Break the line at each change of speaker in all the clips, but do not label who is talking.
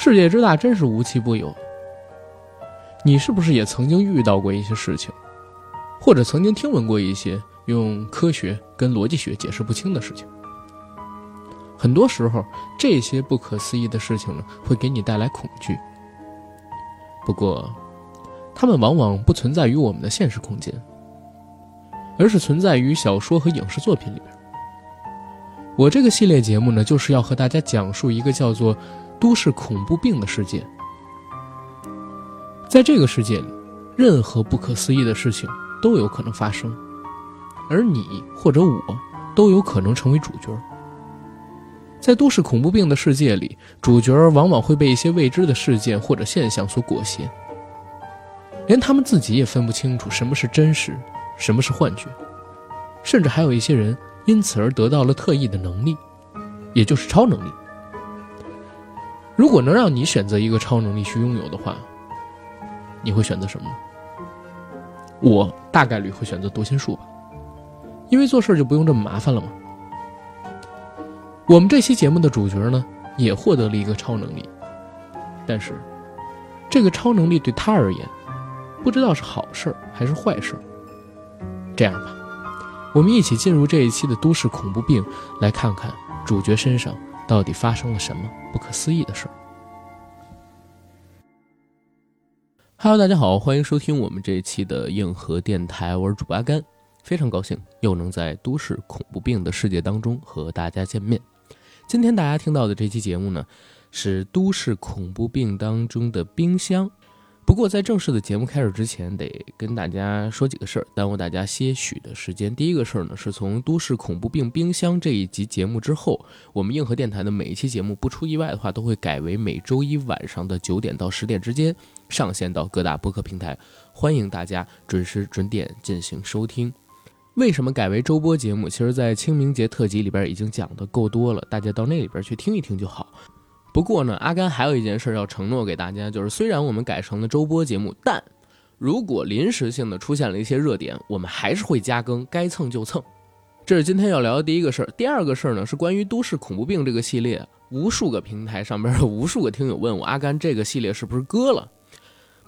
世界之大，真是无奇不有。你是不是也曾经遇到过一些事情，或者曾经听闻过一些用科学跟逻辑学解释不清的事情？很多时候，这些不可思议的事情呢，会给你带来恐惧。不过，它们往往不存在于我们的现实空间，而是存在于小说和影视作品里边。我这个系列节目呢，就是要和大家讲述一个叫做“都市恐怖病”的世界。在这个世界里，任何不可思议的事情都有可能发生，而你或者我都有可能成为主角。在都市恐怖病的世界里，主角往往会被一些未知的事件或者现象所裹挟，连他们自己也分不清楚什么是真实，什么是幻觉，甚至还有一些人因此而得到了特异的能力，也就是超能力。如果能让你选择一个超能力去拥有的话，你会选择什么？我大概率会选择读心术吧，因为做事就不用这么麻烦了嘛。我们这期节目的主角呢，也获得了一个超能力，但是，这个超能力对他而言，不知道是好事还是坏事。这样吧，我们一起进入这一期的都市恐怖病，来看看主角身上到底发生了什么不可思议的事儿。Hello，大家好，欢迎收听我们这一期的硬核电台，我是主阿甘，非常高兴又能在都市恐怖病的世界当中和大家见面。今天大家听到的这期节目呢，是都市恐怖病当中的冰箱。不过在正式的节目开始之前，得跟大家说几个事儿，耽误大家些许的时间。第一个事儿呢，是从都市恐怖病冰箱这一集节目之后，我们硬核电台的每一期节目，不出意外的话，都会改为每周一晚上的九点到十点之间上线到各大播客平台，欢迎大家准时准点进行收听。为什么改为周播节目？其实，在清明节特辑里边已经讲的够多了，大家到那里边去听一听就好。不过呢，阿甘还有一件事要承诺给大家，就是虽然我们改成了周播节目，但如果临时性的出现了一些热点，我们还是会加更，该蹭就蹭。这是今天要聊的第一个事儿。第二个事儿呢，是关于《都市恐怖病》这个系列，无数个平台上边的无数个听友问我，阿甘这个系列是不是割了？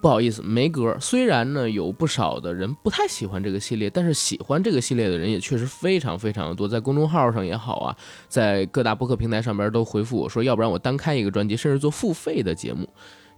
不好意思，没歌。虽然呢，有不少的人不太喜欢这个系列，但是喜欢这个系列的人也确实非常非常的多。在公众号上也好啊，在各大播客平台上边都回复我说，要不然我单开一个专辑，甚至做付费的节目。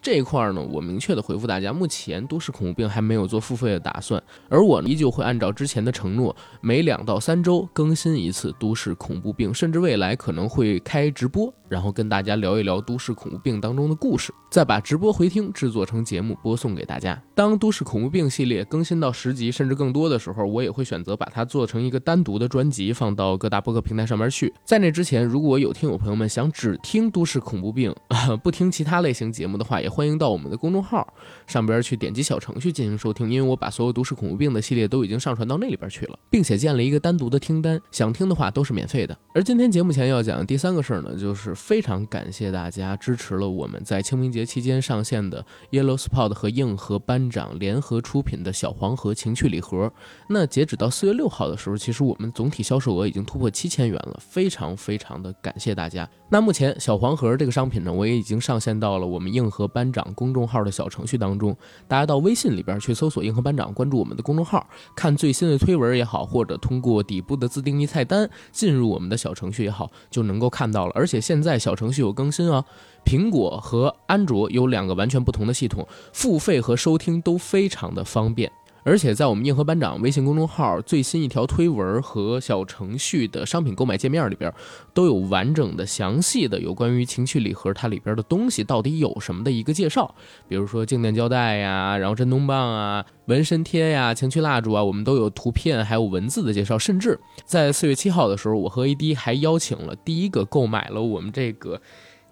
这一块呢，我明确的回复大家，目前都市恐怖病还没有做付费的打算，而我依旧会按照之前的承诺，每两到三周更新一次都市恐怖病，甚至未来可能会开直播。然后跟大家聊一聊都市恐怖病当中的故事，再把直播回听制作成节目播送给大家。当都市恐怖病系列更新到十集甚至更多的时候，我也会选择把它做成一个单独的专辑，放到各大播客平台上面去。在那之前，如果有听友朋友们想只听都市恐怖病，不听其他类型节目的话，也欢迎到我们的公众号上边去点击小程序进行收听，因为我把所有都市恐怖病的系列都已经上传到那里边去了，并且建了一个单独的听单，想听的话都是免费的。而今天节目前要讲的第三个事儿呢，就是。非常感谢大家支持了我们在清明节期间上线的 Yellow Spot 和硬核班长联合出品的小黄盒情趣礼盒。那截止到四月六号的时候，其实我们总体销售额已经突破七千元了，非常非常的感谢大家。那目前小黄盒这个商品呢，我也已经上线到了我们硬核班班长公众号的小程序当中。大家到微信里边去搜索硬核班长，关注我们的公众号，看最新的推文也好，或者通过底部的自定义菜单进入我们的小程序也好，就能够看到了。而且现。在小程序有更新啊，苹果和安卓有两个完全不同的系统，付费和收听都非常的方便。而且在我们硬核班长微信公众号最新一条推文和小程序的商品购买界面里边，都有完整的、详细的有关于情趣礼盒它里边的东西到底有什么的一个介绍。比如说静电胶带呀，然后震动棒啊，纹身贴呀，情趣蜡烛啊，我们都有图片还有文字的介绍。甚至在四月七号的时候，我和 AD 还邀请了第一个购买了我们这个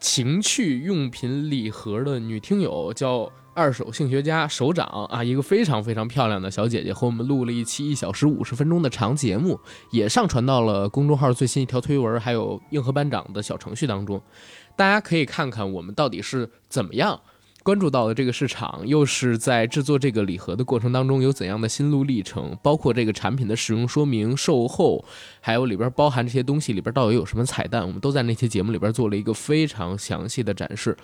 情趣用品礼盒的女听友，叫。二手性学家首长啊，一个非常非常漂亮的小姐姐，和我们录了一期一小时五十分钟的长节目，也上传到了公众号最新一条推文，还有硬核班长的小程序当中，大家可以看看我们到底是怎么样关注到的这个市场，又是在制作这个礼盒的过程当中有怎样的心路历程，包括这个产品的使用说明、售后，还有里边包含这些东西里边到底有什么彩蛋，我们都在那期节目里边做了一个非常详细的展示。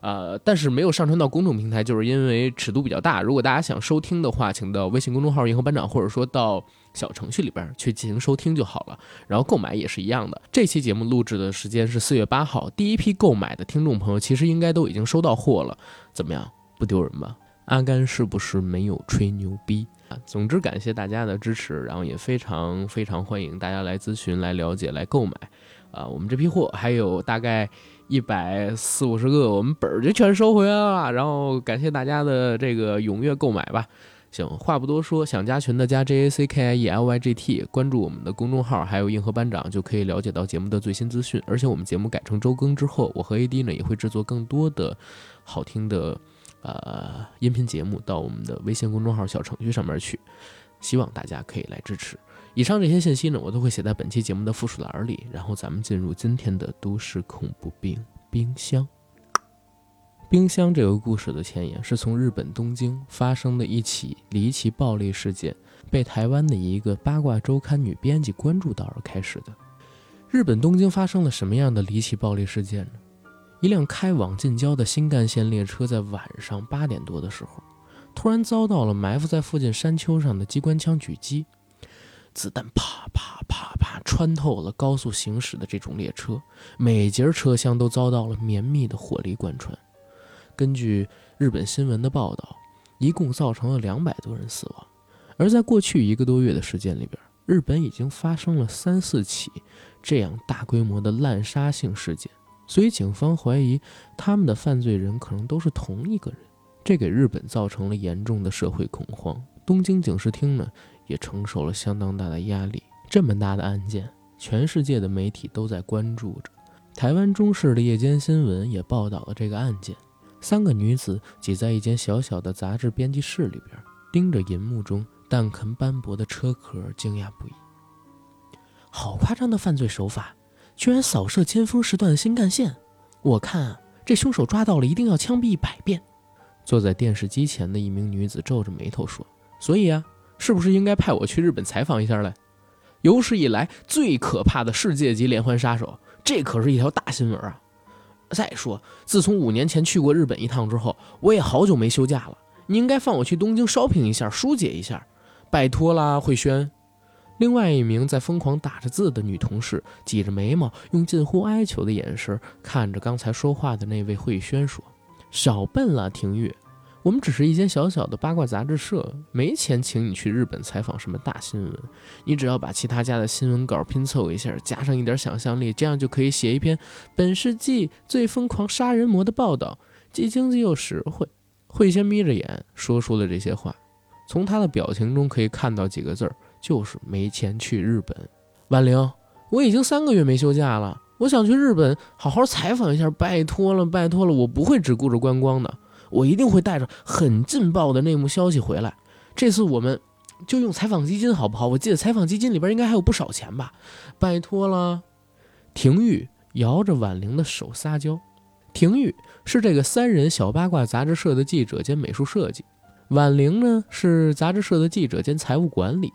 呃，但是没有上传到公众平台，就是因为尺度比较大。如果大家想收听的话，请到微信公众号“银河班长”，或者说到小程序里边去进行收听就好了。然后购买也是一样的。这期节目录制的时间是四月八号，第一批购买的听众朋友其实应该都已经收到货了。怎么样，不丢人吧？阿甘是不是没有吹牛逼啊？总之，感谢大家的支持，然后也非常非常欢迎大家来咨询、来了解、来购买。啊，我们这批货还有大概。一百四五十个，我们本儿就全收回来了。然后感谢大家的这个踊跃购买吧。行，话不多说，想加群的加 J A C K I E L Y G T，关注我们的公众号，还有硬核班长，就可以了解到节目的最新资讯。而且我们节目改成周更之后，我和 A D 呢也会制作更多的好听的呃音频节目到我们的微信公众号小程序上面去，希望大家可以来支持。以上这些信息呢，我都会写在本期节目的附属栏里。然后咱们进入今天的都市恐怖病冰箱。冰箱这个故事的前言是从日本东京发生的一起离奇暴力事件，被台湾的一个八卦周刊女编辑关注到而开始的。日本东京发生了什么样的离奇暴力事件呢？一辆开往近郊的新干线列车在晚上八点多的时候，突然遭到了埋伏在附近山丘上的机关枪狙击。子弹啪啪啪啪穿透了高速行驶的这种列车，每节车厢都遭到了绵密的火力贯穿。根据日本新闻的报道，一共造成了两百多人死亡。而在过去一个多月的时间里边，日本已经发生了三四起这样大规模的滥杀性事件，所以警方怀疑他们的犯罪人可能都是同一个人，这给日本造成了严重的社会恐慌。东京警视厅呢？也承受了相当大的压力。这么大的案件，全世界的媒体都在关注着。台湾中视的夜间新闻也报道了这个案件。三个女子挤在一间小小的杂志编辑室里边，盯着银幕中弹痕斑驳的车壳，惊讶不已。好夸张的犯罪手法，居然扫射尖峰时段的新干线！我看啊，这凶手抓到了，一定要枪毙一百遍。坐在电视机前的一名女子皱着眉头说：“所以啊。”是不是应该派我去日本采访一下嘞？有史以来最可怕的世界级连环杀手，这可是一条大新闻啊！再说，自从五年前去过日本一趟之后，我也好久没休假了。你应该放我去东京 shopping 一下，疏解一下，拜托啦，慧轩。另外一名在疯狂打着字的女同事挤着眉毛，用近乎哀求的眼神看着刚才说话的那位慧轩说：“少笨了，庭玉。”我们只是一间小小的八卦杂志社，没钱请你去日本采访什么大新闻。你只要把其他家的新闻稿拼凑一下，加上一点想象力，这样就可以写一篇本世纪最疯狂杀人魔的报道，既经济又实惠。慧仙眯着眼说出了这些话，从他的表情中可以看到几个字儿，就是没钱去日本。婉玲，我已经三个月没休假了，我想去日本好好采访一下，拜托了，拜托了，我不会只顾着观光的。我一定会带着很劲爆的内幕消息回来。这次我们就用采访基金好不好？我记得采访基金里边应该还有不少钱吧？拜托了。廷玉摇着婉玲的手撒娇。廷玉是这个三人小八卦杂志社的记者兼美术设计，婉玲呢是杂志社的记者兼财务管理，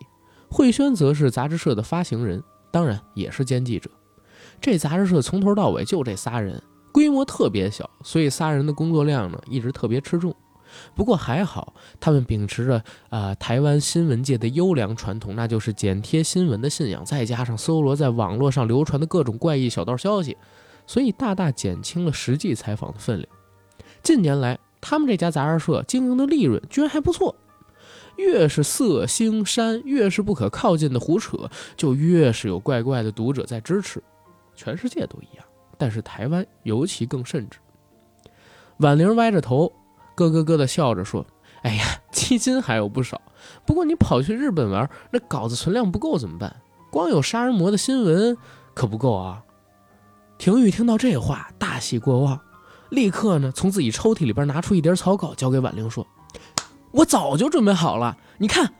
慧轩则是杂志社的发行人，当然也是兼记者。这杂志社从头到尾就这仨人。规模特别小，所以仨人的工作量呢一直特别吃重。不过还好，他们秉持着啊台湾新闻界的优良传统，那就是剪贴新闻的信仰，再加上搜罗在网络上流传的各种怪异小道消息，所以大大减轻了实际采访的分量。近年来，他们这家杂志社经营的利润居然还不错。越是色星山，越是不可靠近的胡扯，就越是有怪怪的读者在支持。全世界都一样。但是台湾尤其更甚至。婉玲歪着头，咯咯咯的笑着说：“哎呀，基金还有不少，不过你跑去日本玩，那稿子存量不够怎么办？光有杀人魔的新闻可不够啊！”廷玉听到这话，大喜过望，立刻呢从自己抽屉里边拿出一叠草稿，交给婉玲说：“我早就准备好了，你看，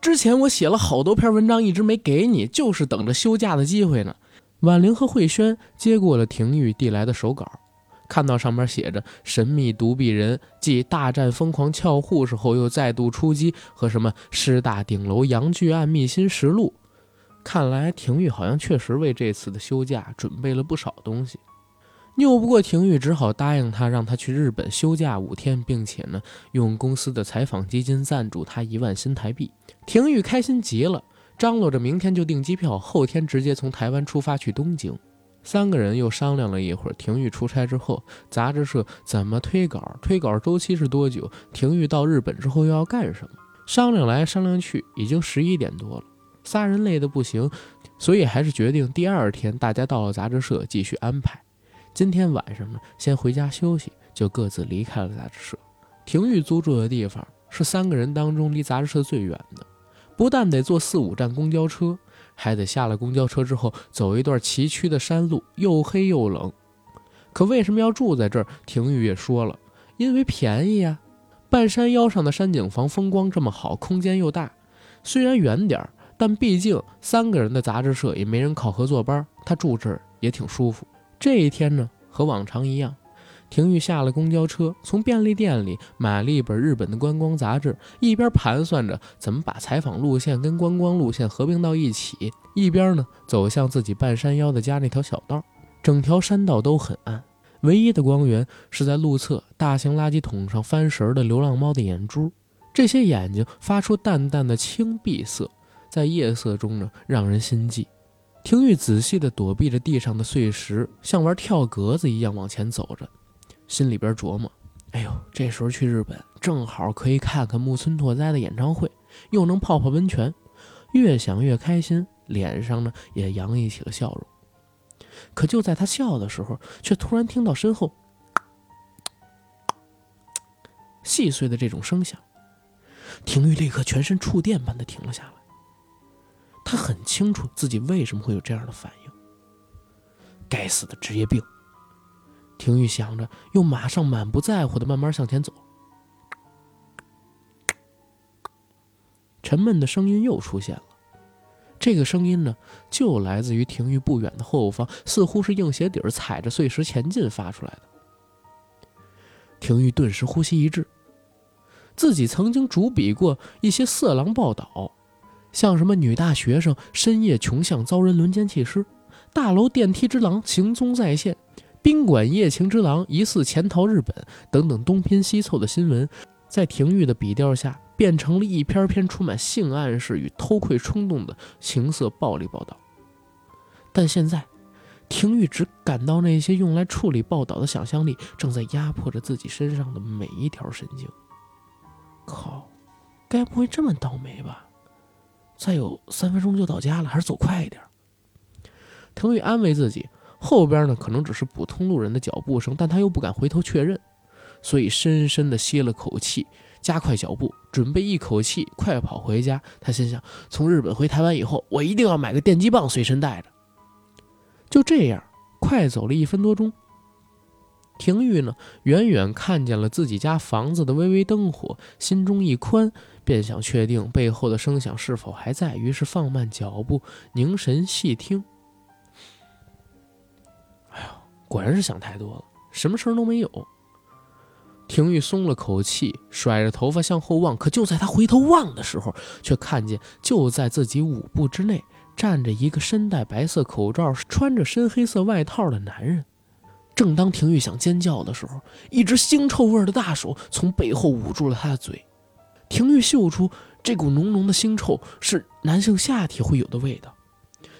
之前我写了好多篇文章，一直没给你，就是等着休假的机会呢。”婉玲和慧轩接过了廷玉递来的手稿，看到上面写着“神秘独臂人继大战疯狂俏护士后又再度出击”和什么“师大顶楼洋剧案秘辛实录”，看来廷玉好像确实为这次的休假准备了不少东西。拗不过廷玉，只好答应他，让他去日本休假五天，并且呢，用公司的采访基金赞助他一万新台币。廷玉开心极了，张罗着明天就订机票，后天直接从台湾出发去东京。三个人又商量了一会儿，廷玉出差之后，杂志社怎么推稿，推稿周期是多久？廷玉到日本之后又要干什么？商量来商量去，已经十一点多了，仨人累得不行，所以还是决定第二天大家到了杂志社继续安排。今天晚上呢，先回家休息，就各自离开了杂志社。廷玉租住的地方是三个人当中离杂志社最远的，不但得坐四五站公交车，还得下了公交车之后走一段崎岖的山路，又黑又冷。可为什么要住在这儿？廷玉也说了，因为便宜啊。半山腰上的山景房风光这么好，空间又大，虽然远点儿，但毕竟三个人的杂志社也没人考核坐班，他住这儿也挺舒服。这一天呢，和往常一样，廷玉下了公交车，从便利店里买了一本日本的观光杂志，一边盘算着怎么把采访路线跟观光路线合并到一起，一边呢走向自己半山腰的家那条小道。整条山道都很暗，唯一的光源是在路侧大型垃圾桶上翻神的流浪猫的眼珠，这些眼睛发出淡淡的青碧色，在夜色中呢，让人心悸。廷玉仔细地躲避着地上的碎石，像玩跳格子一样往前走着，心里边琢磨：“哎呦，这时候去日本正好可以看看木村拓哉的演唱会，又能泡泡温泉。”越想越开心，脸上呢也洋溢起了笑容。可就在他笑的时候，却突然听到身后细碎的这种声响，廷玉立刻全身触电般的停了下来。他很清楚自己为什么会有这样的反应。该死的职业病！廷玉想着，又马上满不在乎的慢慢向前走。沉闷的声音又出现了，这个声音呢，就来自于廷玉不远的后方，似乎是硬鞋底儿踩着碎石前进发出来的。廷玉顿时呼吸一滞，自己曾经主笔过一些色狼报道。像什么女大学生深夜穷巷遭人轮奸弃尸，大楼电梯之狼行踪再现，宾馆夜情之狼疑似潜逃日本等等东拼西凑的新闻，在廷玉的笔调下变成了一篇篇充满性暗示与偷窥冲动的情色暴力报道。但现在，廷玉只感到那些用来处理报道的想象力正在压迫着自己身上的每一条神经。靠，该不会这么倒霉吧？再有三分钟就到家了，还是走快一点。廷玉安慰自己，后边呢可能只是普通路人的脚步声，但他又不敢回头确认，所以深深的吸了口气，加快脚步，准备一口气快跑回家。他心想，从日本回台湾以后，我一定要买个电击棒随身带着。就这样，快走了一分多钟。廷玉呢，远远看见了自己家房子的微微灯火，心中一宽，便想确定背后的声响是否还在，于是放慢脚步，凝神细听。果然是想太多了，什么声都没有。廷玉松了口气，甩着头发向后望，可就在他回头望的时候，却看见就在自己五步之内站着一个身戴白色口罩、穿着深黑色外套的男人。正当廷玉想尖叫的时候，一只腥臭味的大手从背后捂住了他的嘴。廷玉嗅出这股浓浓的腥臭是男性下体会有的味道，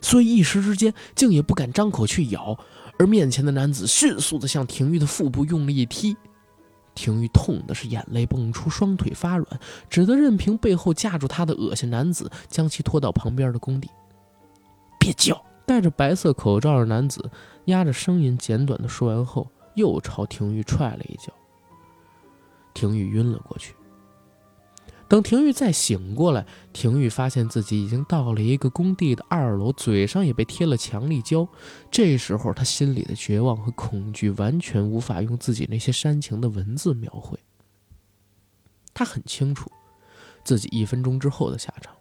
所以一时之间竟也不敢张口去咬。而面前的男子迅速地向廷玉的腹部用力一踢，廷玉痛的是眼泪蹦出，双腿发软，只得任凭背后架住他的恶心男子将其拖到旁边的工地。别叫！戴着白色口罩的男子压着声音简短的说完后，又朝廷玉踹了一脚。廷玉晕了过去。等廷玉再醒过来，廷玉发现自己已经到了一个工地的二楼，嘴上也被贴了强力胶。这时候他心里的绝望和恐惧完全无法用自己那些煽情的文字描绘。他很清楚自己一分钟之后的下场，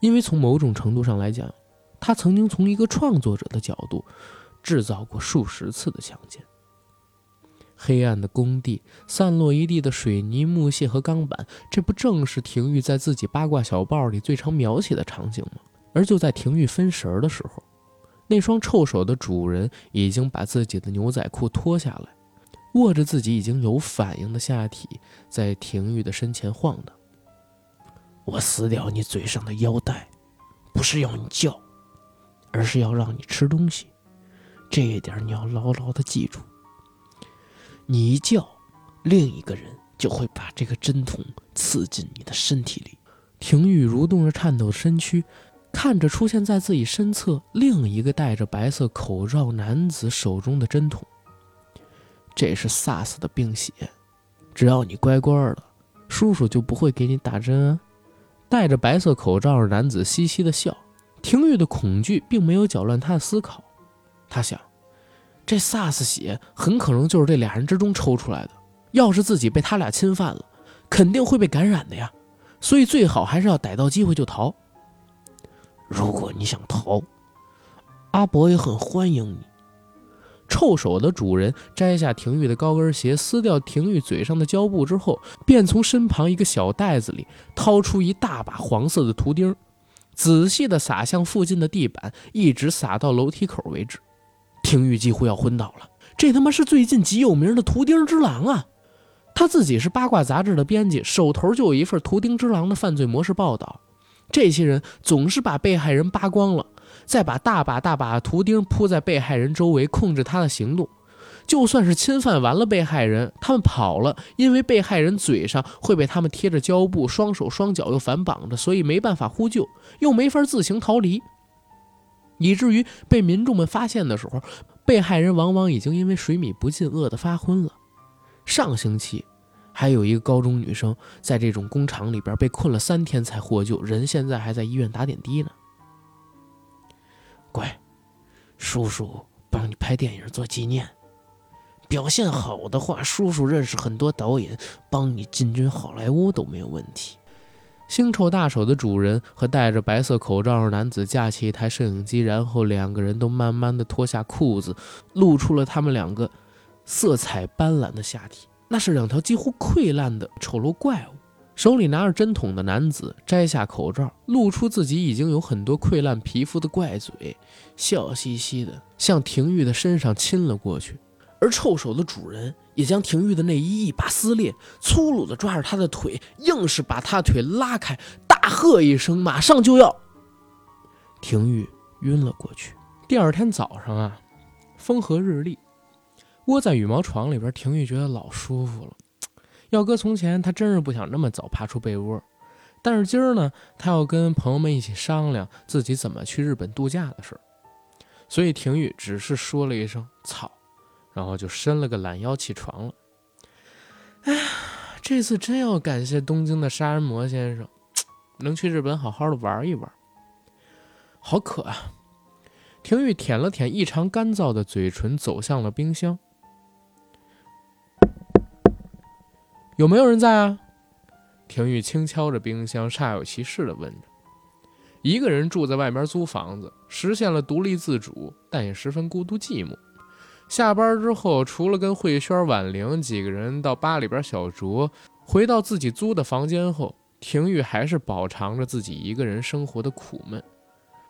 因为从某种程度上来讲。他曾经从一个创作者的角度，制造过数十次的强奸。黑暗的工地，散落一地的水泥、木屑和钢板，这不正是廷玉在自己八卦小报里最常描写的场景吗？而就在廷玉分神的时候，那双臭手的主人已经把自己的牛仔裤脱下来，握着自己已经有反应的下体，在廷玉的身前晃荡。
我撕掉你嘴上的腰带，不是要你叫，而是要让你吃东西。这一点你要牢牢的记住。你一叫，另一个人就会把这个针筒刺进你的身体里。
廷玉蠕动着颤抖的身躯。看着出现在自己身侧另一个戴着白色口罩男子手中的针筒，这是萨斯的病血，只要你乖乖的，叔叔就不会给你打针啊。戴着白色口罩的男子嘻嘻的笑。廷玉的恐惧并没有搅乱他的思考，他想，这萨斯血很可能就是这俩人之中抽出来的，要是自己被他俩侵犯了，肯定会被感染的呀，所以最好还是要逮到机会就逃。
如果你想逃，阿伯也很欢迎你。
臭手的主人摘下廷玉的高跟鞋，撕掉廷玉嘴上的胶布之后，便从身旁一个小袋子里掏出一大把黄色的图钉，仔细地撒向附近的地板，一直撒到楼梯口为止。廷玉几乎要昏倒了，这他妈是最近极有名的图钉之狼啊！他自己是八卦杂志的编辑，手头就有一份图钉之狼的犯罪模式报道。这些人总是把被害人扒光了，再把大把大把的图钉铺在被害人周围，控制他的行动。就算是侵犯完了被害人，他们跑了，因为被害人嘴上会被他们贴着胶布，双手双脚又反绑着，所以没办法呼救，又没法自行逃离，以至于被民众们发现的时候，被害人往往已经因为水米不进，饿得发昏了。上星期。还有一个高中女生在这种工厂里边被困了三天才获救，人现在还在医院打点滴呢。
乖，叔叔帮你拍电影做纪念。表现好的话，叔叔认识很多导演，帮你进军好莱坞都没有问题。
腥臭大手的主人和戴着白色口罩的男子架起一台摄影机，然后两个人都慢慢的脱下裤子，露出了他们两个色彩斑斓的下体。那是两条几乎溃烂的丑陋怪物。手里拿着针筒的男子摘下口罩，露出自己已经有很多溃烂皮肤的怪嘴，笑嘻嘻的向廷玉的身上亲了过去。而臭手的主人也将廷玉的内衣一把撕裂，粗鲁的抓着他的腿，硬是把他腿拉开，大喝一声：“马上就要！”廷玉晕了过去。第二天早上啊，风和日丽。窝在羽毛床里边，廷玉觉得老舒服了。要搁从前，他真是不想那么早爬出被窝。但是今儿呢，他要跟朋友们一起商量自己怎么去日本度假的事。所以廷玉只是说了一声“操”，然后就伸了个懒腰起床了。哎呀，这次真要感谢东京的杀人魔先生，能去日本好好的玩一玩。好渴啊！廷玉舔了舔异常干燥的嘴唇，走向了冰箱。有没有人在啊？廷玉轻敲着冰箱，煞有其事地问着。一个人住在外面租房子，实现了独立自主，但也十分孤独寂寞。下班之后，除了跟慧轩、婉玲几个人到吧里边小酌，回到自己租的房间后，廷玉还是饱尝着自己一个人生活的苦闷。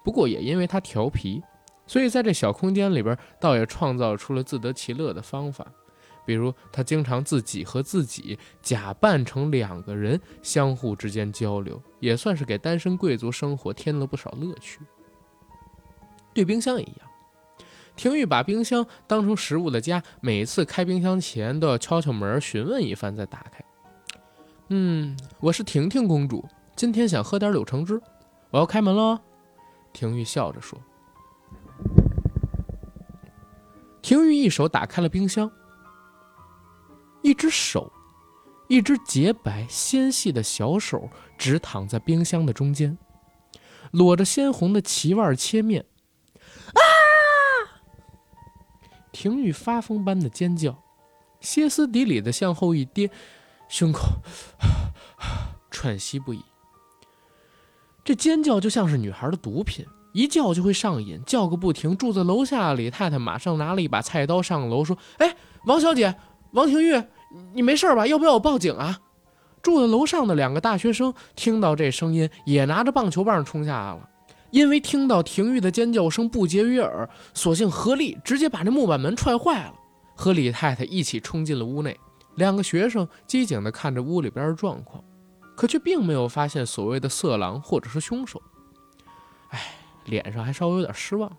不过也因为他调皮，所以在这小空间里边，倒也创造出了自得其乐的方法。比如，他经常自己和自己假扮成两个人，相互之间交流，也算是给单身贵族生活添了不少乐趣。对冰箱也一样，廷玉把冰箱当成食物的家，每次开冰箱前都要敲敲门，询问一番再打开。嗯，我是婷婷公主，今天想喝点柳橙汁，我要开门了。廷玉笑着说。廷玉一手打开了冰箱。一只手，一只洁白纤细的小手，直躺在冰箱的中间，裸着鲜红的脐腕切面。廷玉发疯般的尖叫，歇斯底里的向后一跌，胸口 喘息不已。这尖叫就像是女孩的毒品，一叫就会上瘾，叫个不停。住在楼下李太太马上拿了一把菜刀上楼，说：“哎，王小姐。”王廷玉，你没事吧？要不要我报警啊？住在楼上的两个大学生听到这声音，也拿着棒球棒冲下来了。
因为听到廷玉的尖叫声不绝于耳，索性合力直接把这木板门踹坏了，和李太太一起冲进了屋内。两个学生机警地看着屋里边的状况，可却并没有发现所谓的色狼或者是凶手。哎，脸上还稍微有点失望。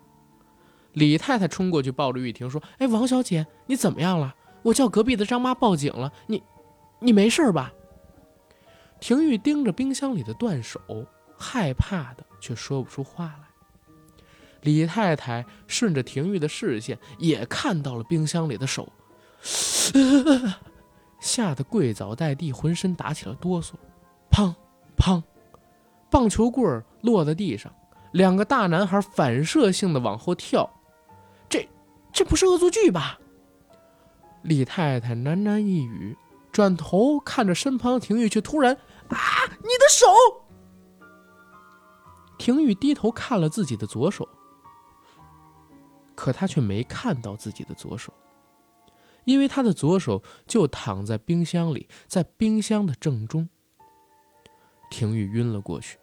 李太太冲过去抱着玉婷说：“哎，王小姐，你怎么样了？我叫隔壁的张妈报警了，你，你没事吧？”廷玉盯着冰箱里的断手，害怕的却说不出话来。李太太顺着廷玉的视线，也看到了冰箱里的手，吓得跪倒在地，浑身打起了哆嗦。砰砰，棒球棍儿落在地上，两个大男孩反射性的往后跳。这，这不是恶作剧吧？李太太喃喃一语，转头看着身旁的廷玉，却突然。啊！你的手！廷玉低头看了自己的左手，可他却没看到自己的左手，因为他的左手就躺在冰箱里，在冰箱的正中。廷玉晕了过去。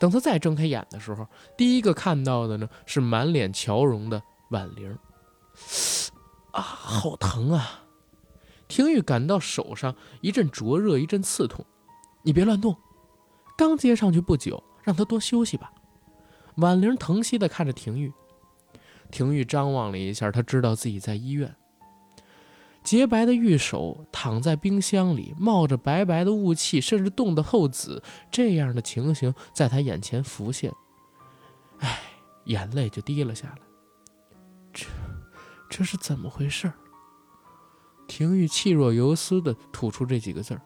等他再睁开眼的时候，第一个看到的呢是满脸乔容的婉玲。啊，好疼啊！廷玉感到手上一阵灼热，一阵刺痛。你别乱动，刚接上去不久，让他多休息吧。婉玲疼惜地看着廷玉，廷玉张望了一下，他知道自己在医院。洁白的玉手躺在冰箱里，冒着白白的雾气，甚至冻得透紫，这样的情形在他眼前浮现。唉，眼泪就滴了下来。这，这是怎么回事？廷玉气若游丝地吐出这几个字儿。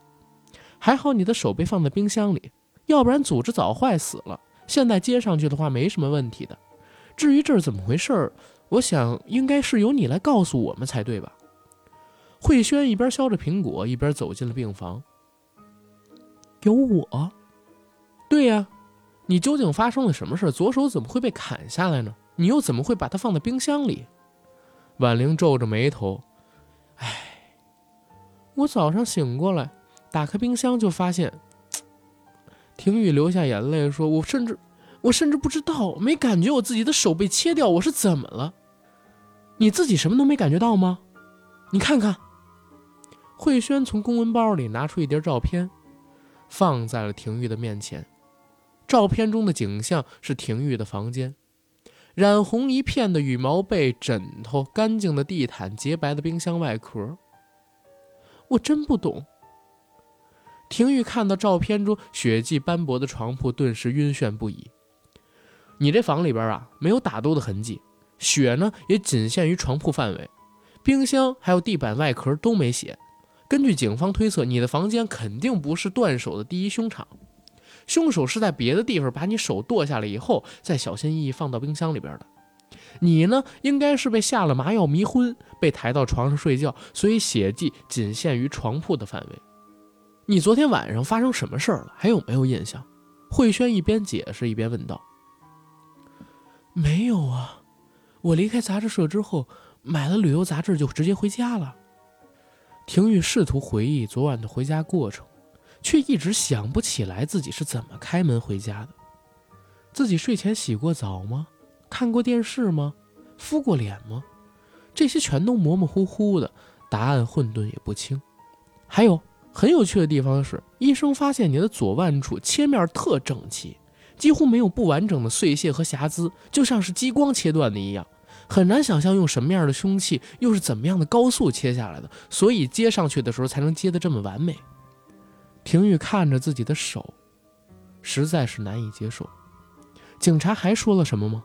还好你的手被放在冰箱里，要不然组织早坏死了。现在接上去的话没什么问题的。至于这是怎么回事，我想应该是由你来告诉我们才对吧？慧轩一边削着苹果，一边走进了病房。有我？对呀，你究竟发生了什么事？左手怎么会被砍下来呢？你又怎么会把它放在冰箱里？婉玲皱着眉头，唉，我早上醒过来。打开冰箱就发现，廷玉流下眼泪说：“我甚至，我甚至不知道，没感觉我自己的手被切掉，我是怎么了？你自己什么都没感觉到吗？你看看。”慧轩从公文包里拿出一叠照片，放在了廷玉的面前。照片中的景象是廷玉的房间，染红一片的羽毛被、枕头、干净的地毯、洁白的冰箱外壳。我真不懂。廷玉看到照片中血迹斑驳的床铺，顿时晕眩不已。你这房里边啊，没有打斗的痕迹，血呢也仅限于床铺范围，冰箱还有地板外壳都没血。根据警方推测，你的房间肯定不是断手的第一凶场，凶手是在别的地方把你手剁下来以后，再小心翼翼放到冰箱里边的。你呢，应该是被下了麻药迷昏，被抬到床上睡觉，所以血迹仅限于床铺的范围。你昨天晚上发生什么事儿了？还有没有印象？慧轩一边解释一边问道。没有啊，我离开杂志社之后，买了旅游杂志就直接回家了。廷玉试图回忆昨晚的回家过程，却一直想不起来自己是怎么开门回家的。自己睡前洗过澡吗？看过电视吗？敷过脸吗？这些全都模模糊糊的，答案混沌也不清。还有。很有趣的地方是，医生发现你的左腕处切面特整齐，几乎没有不完整的碎屑和瑕疵，就像是激光切断的一样。很难想象用什么样的凶器，又是怎么样的高速切下来的，所以接上去的时候才能接得这么完美。廷玉看着自己的手，实在是难以接受。警察还说了什么吗？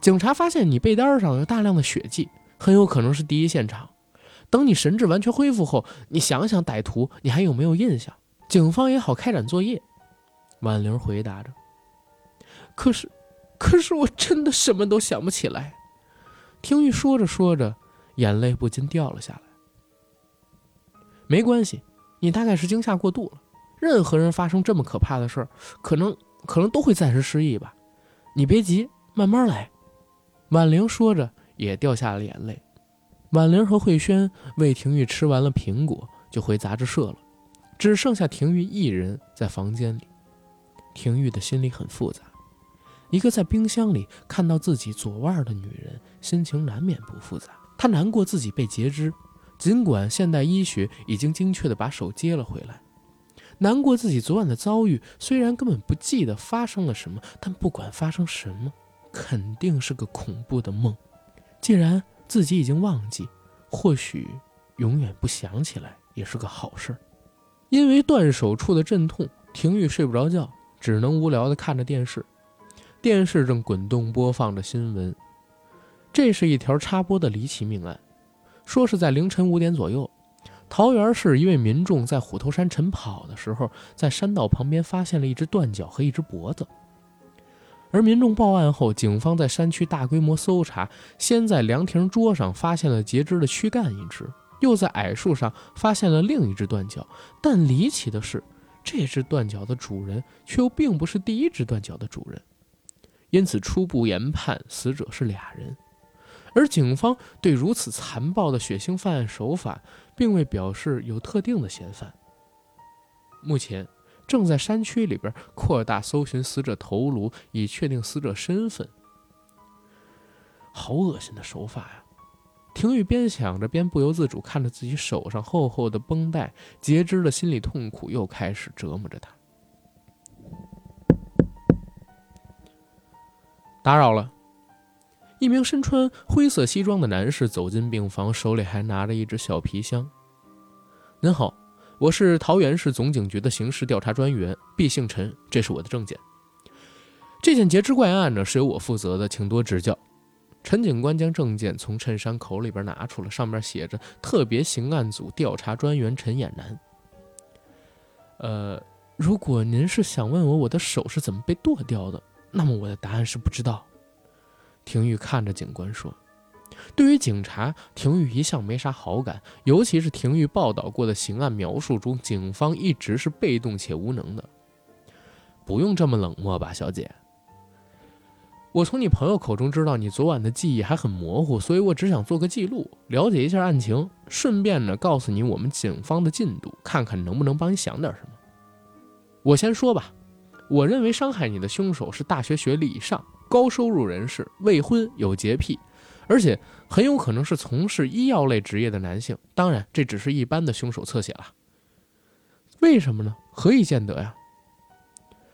警察发现你被单上有大量的血迹，很有可能是第一现场。等你神智完全恢复后，你想想歹徒，你还有没有印象？警方也好开展作业。婉玲回答着。可是，可是我真的什么都想不起来。听玉说着说着，眼泪不禁掉了下来。没关系，你大概是惊吓过度了。任何人发生这么可怕的事儿，可能可能都会暂时失忆吧。你别急，慢慢来。婉玲说着，也掉下了眼泪。婉玲和慧轩为廷玉吃完了苹果，就回杂志社了，只剩下廷玉一人在房间里。廷玉的心里很复杂，一个在冰箱里看到自己左腕的女人，心情难免不复杂。她难过自己被截肢，尽管现代医学已经精确地把手接了回来；难过自己昨晚的遭遇，虽然根本不记得发生了什么，但不管发生什么，肯定是个恐怖的梦。既然自己已经忘记，或许永远不想起来也是个好事儿。因为断手处的阵痛，廷玉睡不着觉，只能无聊地看着电视。电视正滚动播放着新闻，这是一条插播的离奇命案，说是在凌晨五点左右，桃园市一位民众在虎头山晨跑的时候，在山道旁边发现了一只断脚和一只脖子。而民众报案后，警方在山区大规模搜查，先在凉亭桌上发现了截肢的躯干一只，又在矮树上发现了另一只断脚。但离奇的是，这只断脚的主人却又并不是第一只断脚的主人。因此，初步研判死者是俩人，而警方对如此残暴的血腥犯案手法，并未表示有特定的嫌犯。目前正在山区里边扩大搜寻死者头颅，以确定死者身份。好恶心的手法呀！廷玉边想着，边不由自主看着自己手上厚厚的绷带，截肢的心理痛苦又开始折磨着他。打扰了，一名身穿灰色西装的男士走进病房，手里还拿着一只小皮箱。您好，我是桃园市总警局的刑事调查专员毕姓陈，这是我的证件。这件截肢怪案呢是由我负责的，请多指教。陈警官将证件从衬衫口里边拿出了，上面写着“特别刑案组调查专员陈衍南”。呃，如果您是想问我我的手是怎么被剁掉的？那么我的答案是不知道。廷玉看着警官说：“对于警察，廷玉一向没啥好感，尤其是廷玉报道过的刑案描述中，警方一直是被动且无能的。不用这么冷漠吧，小姐。我从你朋友口中知道你昨晚的记忆还很模糊，所以我只想做个记录，了解一下案情，顺便呢告诉你我们警方的进度，看看能不能帮你想点什么。我先说吧。”我认为伤害你的凶手是大学学历以上、高收入人士、未婚、有洁癖，而且很有可能是从事医药类职业的男性。当然，这只是一般的凶手侧写了。为什么呢？何以见得呀？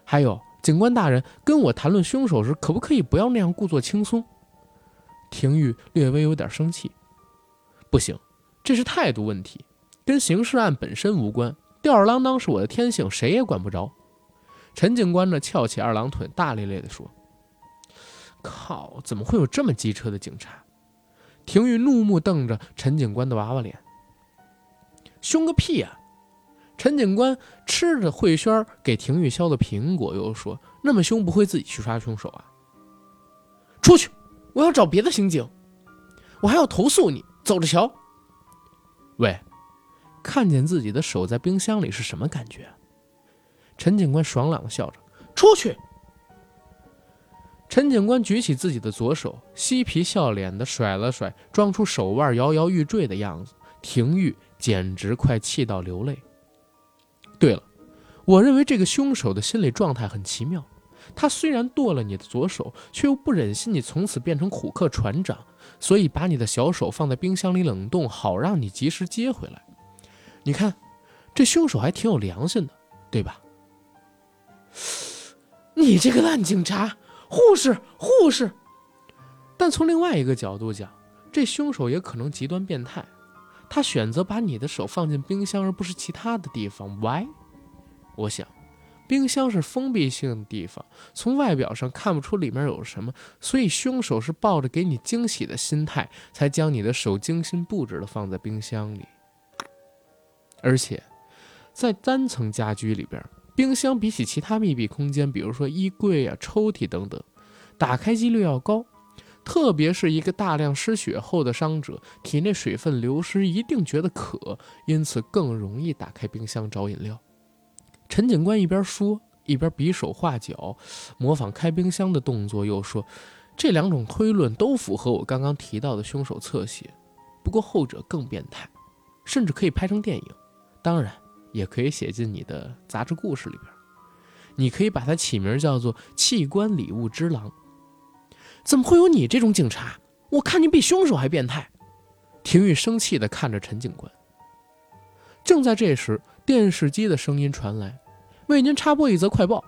还有，警官大人跟我谈论凶手时，可不可以不要那样故作轻松？廷玉略微有点生气。不行，这是态度问题，跟刑事案本身无关。吊儿郎当是我的天性，谁也管不着。陈警官呢，翘起二郎腿，大咧咧地说：“靠，怎么会有这么机车的警察？”廷玉怒目瞪着陈警官的娃娃脸：“凶个屁啊！”陈警官吃着慧轩给廷玉削的苹果，又说：“那么凶，不会自己去抓凶手啊？”出去！我要找别的刑警，我还要投诉你。走着瞧。喂，看见自己的手在冰箱里是什么感觉？陈警官爽朗的笑着：“出去。”陈警官举起自己的左手，嬉皮笑脸的甩了甩，装出手腕摇摇欲坠的样子。廷玉简直快气到流泪。对了，我认为这个凶手的心理状态很奇妙。他虽然剁了你的左手，却又不忍心你从此变成虎克船长，所以把你的小手放在冰箱里冷冻，好让你及时接回来。你看，这凶手还挺有良心的，对吧？你这个烂警察，护士，护士！但从另外一个角度讲，这凶手也可能极端变态。他选择把你的手放进冰箱，而不是其他的地方。Why？我想，冰箱是封闭性的地方，从外表上看不出里面有什么，所以凶手是抱着给你惊喜的心态，才将你的手精心布置的放在冰箱里。而且，在单层家居里边。冰箱比起其他密闭空间，比如说衣柜啊、抽屉等等，打开几率要高。特别是一个大量失血后的伤者，体内水分流失，一定觉得渴，因此更容易打开冰箱找饮料。陈警官一边说，一边比手画脚，模仿开冰箱的动作，又说：“这两种推论都符合我刚刚提到的凶手侧写，不过后者更变态，甚至可以拍成电影。当然。”也可以写进你的杂志故事里边。
你可以把它起名叫做“器官礼物之狼”。
怎么会有你这种警察？我看你比凶手还变态！
廷玉生气地看着陈警官。正在这时，电视机的声音传来：“为您插播一则快报，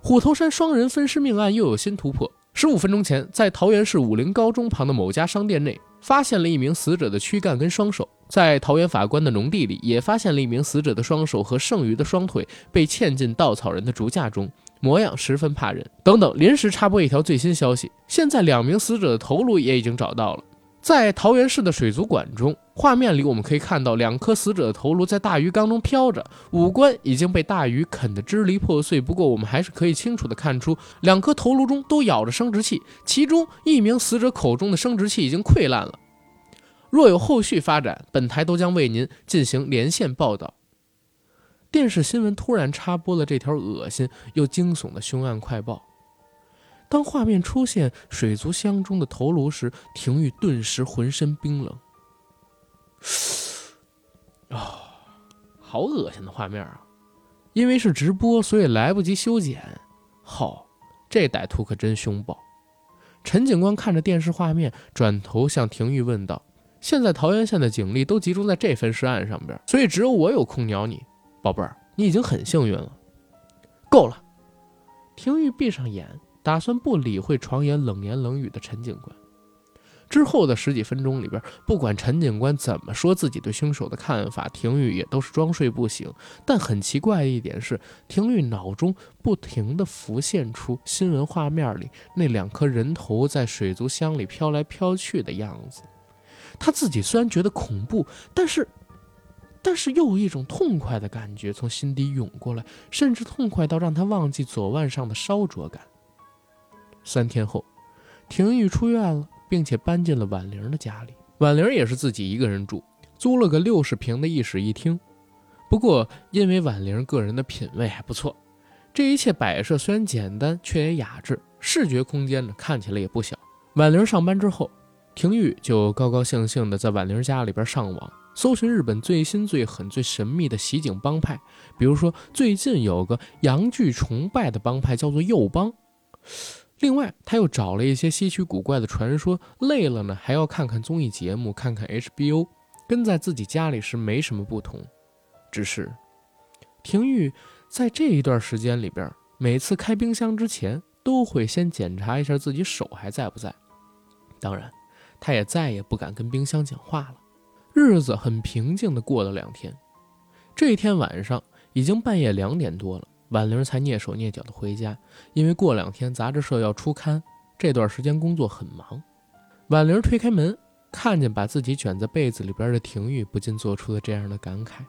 虎头山双人分尸命案又有新突破。十五分钟前，在桃园市武陵高中旁的某家商店内，发现了一名死者的躯干跟双手。在桃园法官的农地里，也发现了一名死者的双手和剩余的双腿被嵌进稻草人的竹架中，模样十分怕人。等等，临时插播一条最新消息：现在两名死者的头颅也已经找到了。”在桃园市的水族馆中，画面里我们可以看到两颗死者的头颅在大鱼缸中飘着，五官已经被大鱼啃得支离破碎。不过，我们还是可以清楚地看出，两颗头颅中都咬着生殖器，其中一名死者口中的生殖器已经溃烂了。若有后续发展，本台都将为您进行连线报道。电视新闻突然插播了这条恶心又惊悚的凶案快报。当画面出现水族箱中的头颅时，廷玉顿时浑身冰冷。啊，好恶心的画面啊！因为是直播，所以来不及修剪。好，这歹徒可真凶暴。陈警官看着电视画面，转头向廷玉问道：“现在桃源县的警力都集中在这分尸案上边，所以只有我有空鸟你，宝贝儿，你已经很幸运了。够了。”廷玉闭上眼。打算不理会床沿冷言冷语的陈警官。之后的十几分钟里边，不管陈警官怎么说自己对凶手的看法，廷玉也都是装睡不醒。但很奇怪的一点是，廷玉脑中不停地浮现出新闻画面里那两颗人头在水族箱里飘来飘去的样子。他自己虽然觉得恐怖，但是，但是又有一种痛快的感觉从心底涌过来，甚至痛快到让他忘记左腕上的烧灼感。三天后，廷玉出院了，并且搬进了婉玲的家里。婉玲也是自己一个人住，租了个六十平的一室一厅。不过，因为婉玲个人的品味还不错，这一切摆设虽然简单，却也雅致，视觉空间呢看起来也不小。婉玲上班之后，廷玉就高高兴兴地在婉玲家里边上网，搜寻日本最新、最狠、最神秘的袭警帮派。比如说，最近有个洋剧崇拜的帮派，叫做右帮。另外，他又找了一些稀奇古怪的传说，累了呢，还要看看综艺节目，看看 HBO，跟在自己家里时没什么不同。只是，廷玉在这一段时间里边，每次开冰箱之前，都会先检查一下自己手还在不在。当然，他也再也不敢跟冰箱讲话了。日子很平静的过了两天，这一天晚上已经半夜两点多了。婉玲才蹑手蹑脚地回家，因为过两天杂志社要出刊，这段时间工作很忙。婉玲推开门，看见把自己卷在被子里边的廷玉，不禁做出了这样的感慨：“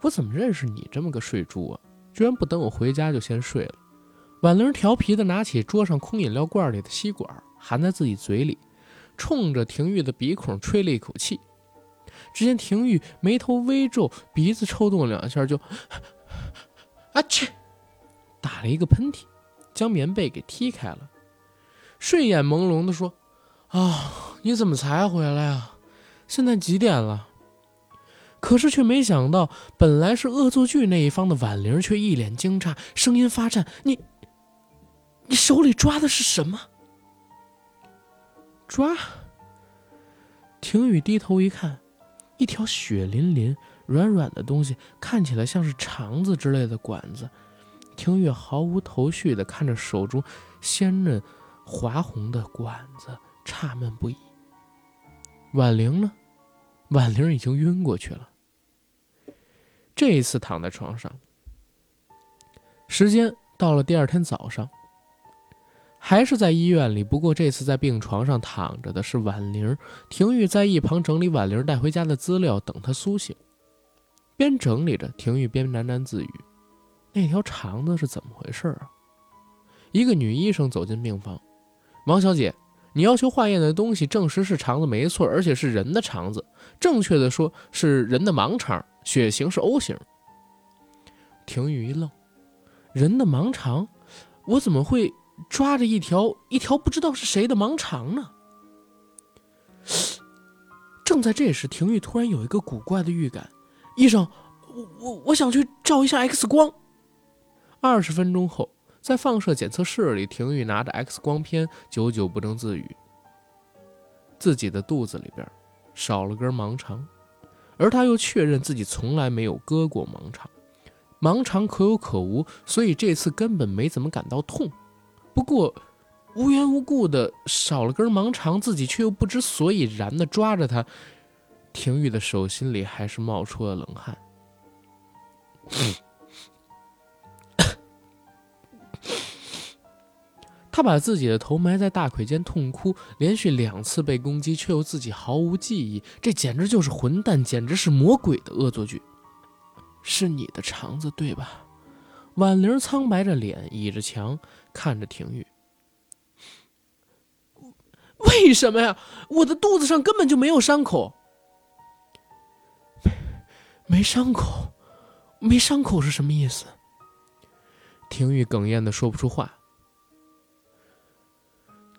我怎么认识你这么个睡猪啊？居然不等我回家就先睡了。”婉玲调皮地拿起桌上空饮料罐里的吸管，含在自己嘴里，冲着廷玉的鼻孔吹了一口气。只见廷玉眉头微皱，鼻子抽动两下，就啊去！打了一个喷嚏，将棉被给踢开了，睡眼朦胧地说：“啊，你怎么才回来啊？现在几点了？”可是却没想到，本来是恶作剧那一方的婉玲却一脸惊诧，声音发颤：“你，你手里抓的是什么？”抓。廷宇低头一看，一条血淋淋、软软的东西，看起来像是肠子之类的管子。廷玉毫无头绪地看着手中鲜嫩滑红的管子，诧闷不已。婉玲呢？婉玲已经晕过去了。这一次躺在床上，时间到了第二天早上，还是在医院里，不过这次在病床上躺着的是婉玲。廷玉在一旁整理婉玲带回家的资料，等她苏醒。边整理着，廷玉边喃喃自语。那条肠子是怎么回事啊？一个女医生走进病房，王小姐，你要求化验的东西证实是肠子没错，而且是人的肠子，正确的说是人的盲肠，血型是 O 型。廷玉一愣，人的盲肠，我怎么会抓着一条一条不知道是谁的盲肠呢？正在这时，廷玉突然有一个古怪的预感，医生，我我我想去照一下 X 光。二十分钟后，在放射检测室里，廷玉拿着 X 光片，久久不能自语。自己的肚子里边少了根盲肠，而他又确认自己从来没有割过盲肠，盲肠可有可无，所以这次根本没怎么感到痛。不过，无缘无故的少了根盲肠，自己却又不知所以然的抓着他，廷玉的手心里还是冒出了冷汗。他把自己的头埋在大腿间痛哭，连续两次被攻击，却又自己毫无记忆，这简直就是混蛋，简直是魔鬼的恶作剧。是你的肠子对吧？婉玲苍白着脸，倚着墙看着廷玉。为什么呀？我的肚子上根本就没有伤口。没伤口，没伤口是什么意思？廷玉哽咽的说不出话。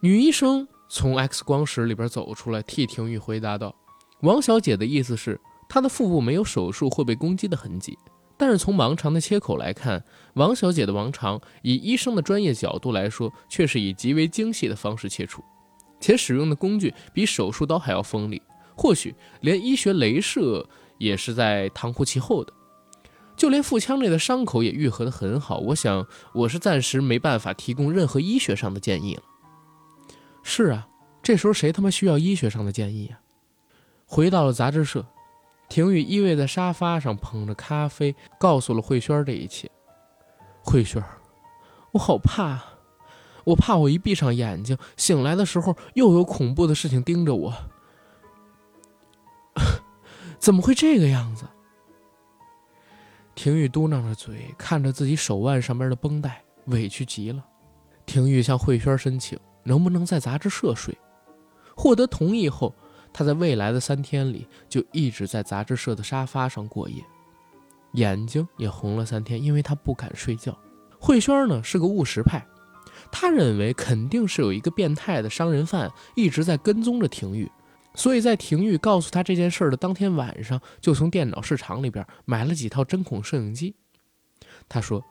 女医生从 X 光室里边走出来，替廷玉回答道：“王小姐的意思是，她的腹部没有手术或被攻击的痕迹，但是从盲肠的切口来看，王小姐的盲肠以医生的专业角度来说，却是以极为精细的方式切除，且使用的工具比手术刀还要锋利，或许连医学镭射也是在唐乎其后的。就连腹腔内的伤口也愈合得很好。我想，我是暂时没办法提供任何医学上的建议了。”是啊，这时候谁他妈需要医学上的建议啊？回到了杂志社，廷玉依偎在沙发上，捧着咖啡，告诉了慧轩这一切。慧轩，我好怕，我怕我一闭上眼睛，醒来的时候又有恐怖的事情盯着我。怎么会这个样子？廷玉嘟囔着嘴，看着自己手腕上边的绷带，委屈极了。廷玉向慧轩申请。能不能在杂志社睡？获得同意后，他在未来的三天里就一直在杂志社的沙发上过夜，眼睛也红了三天，因为他不敢睡觉。慧轩呢是个务实派，他认为肯定是有一个变态的伤人犯一直在跟踪着廷玉，所以在廷玉告诉他这件事的当天晚上，就从电脑市场里边买了几套针孔摄影机。他说：“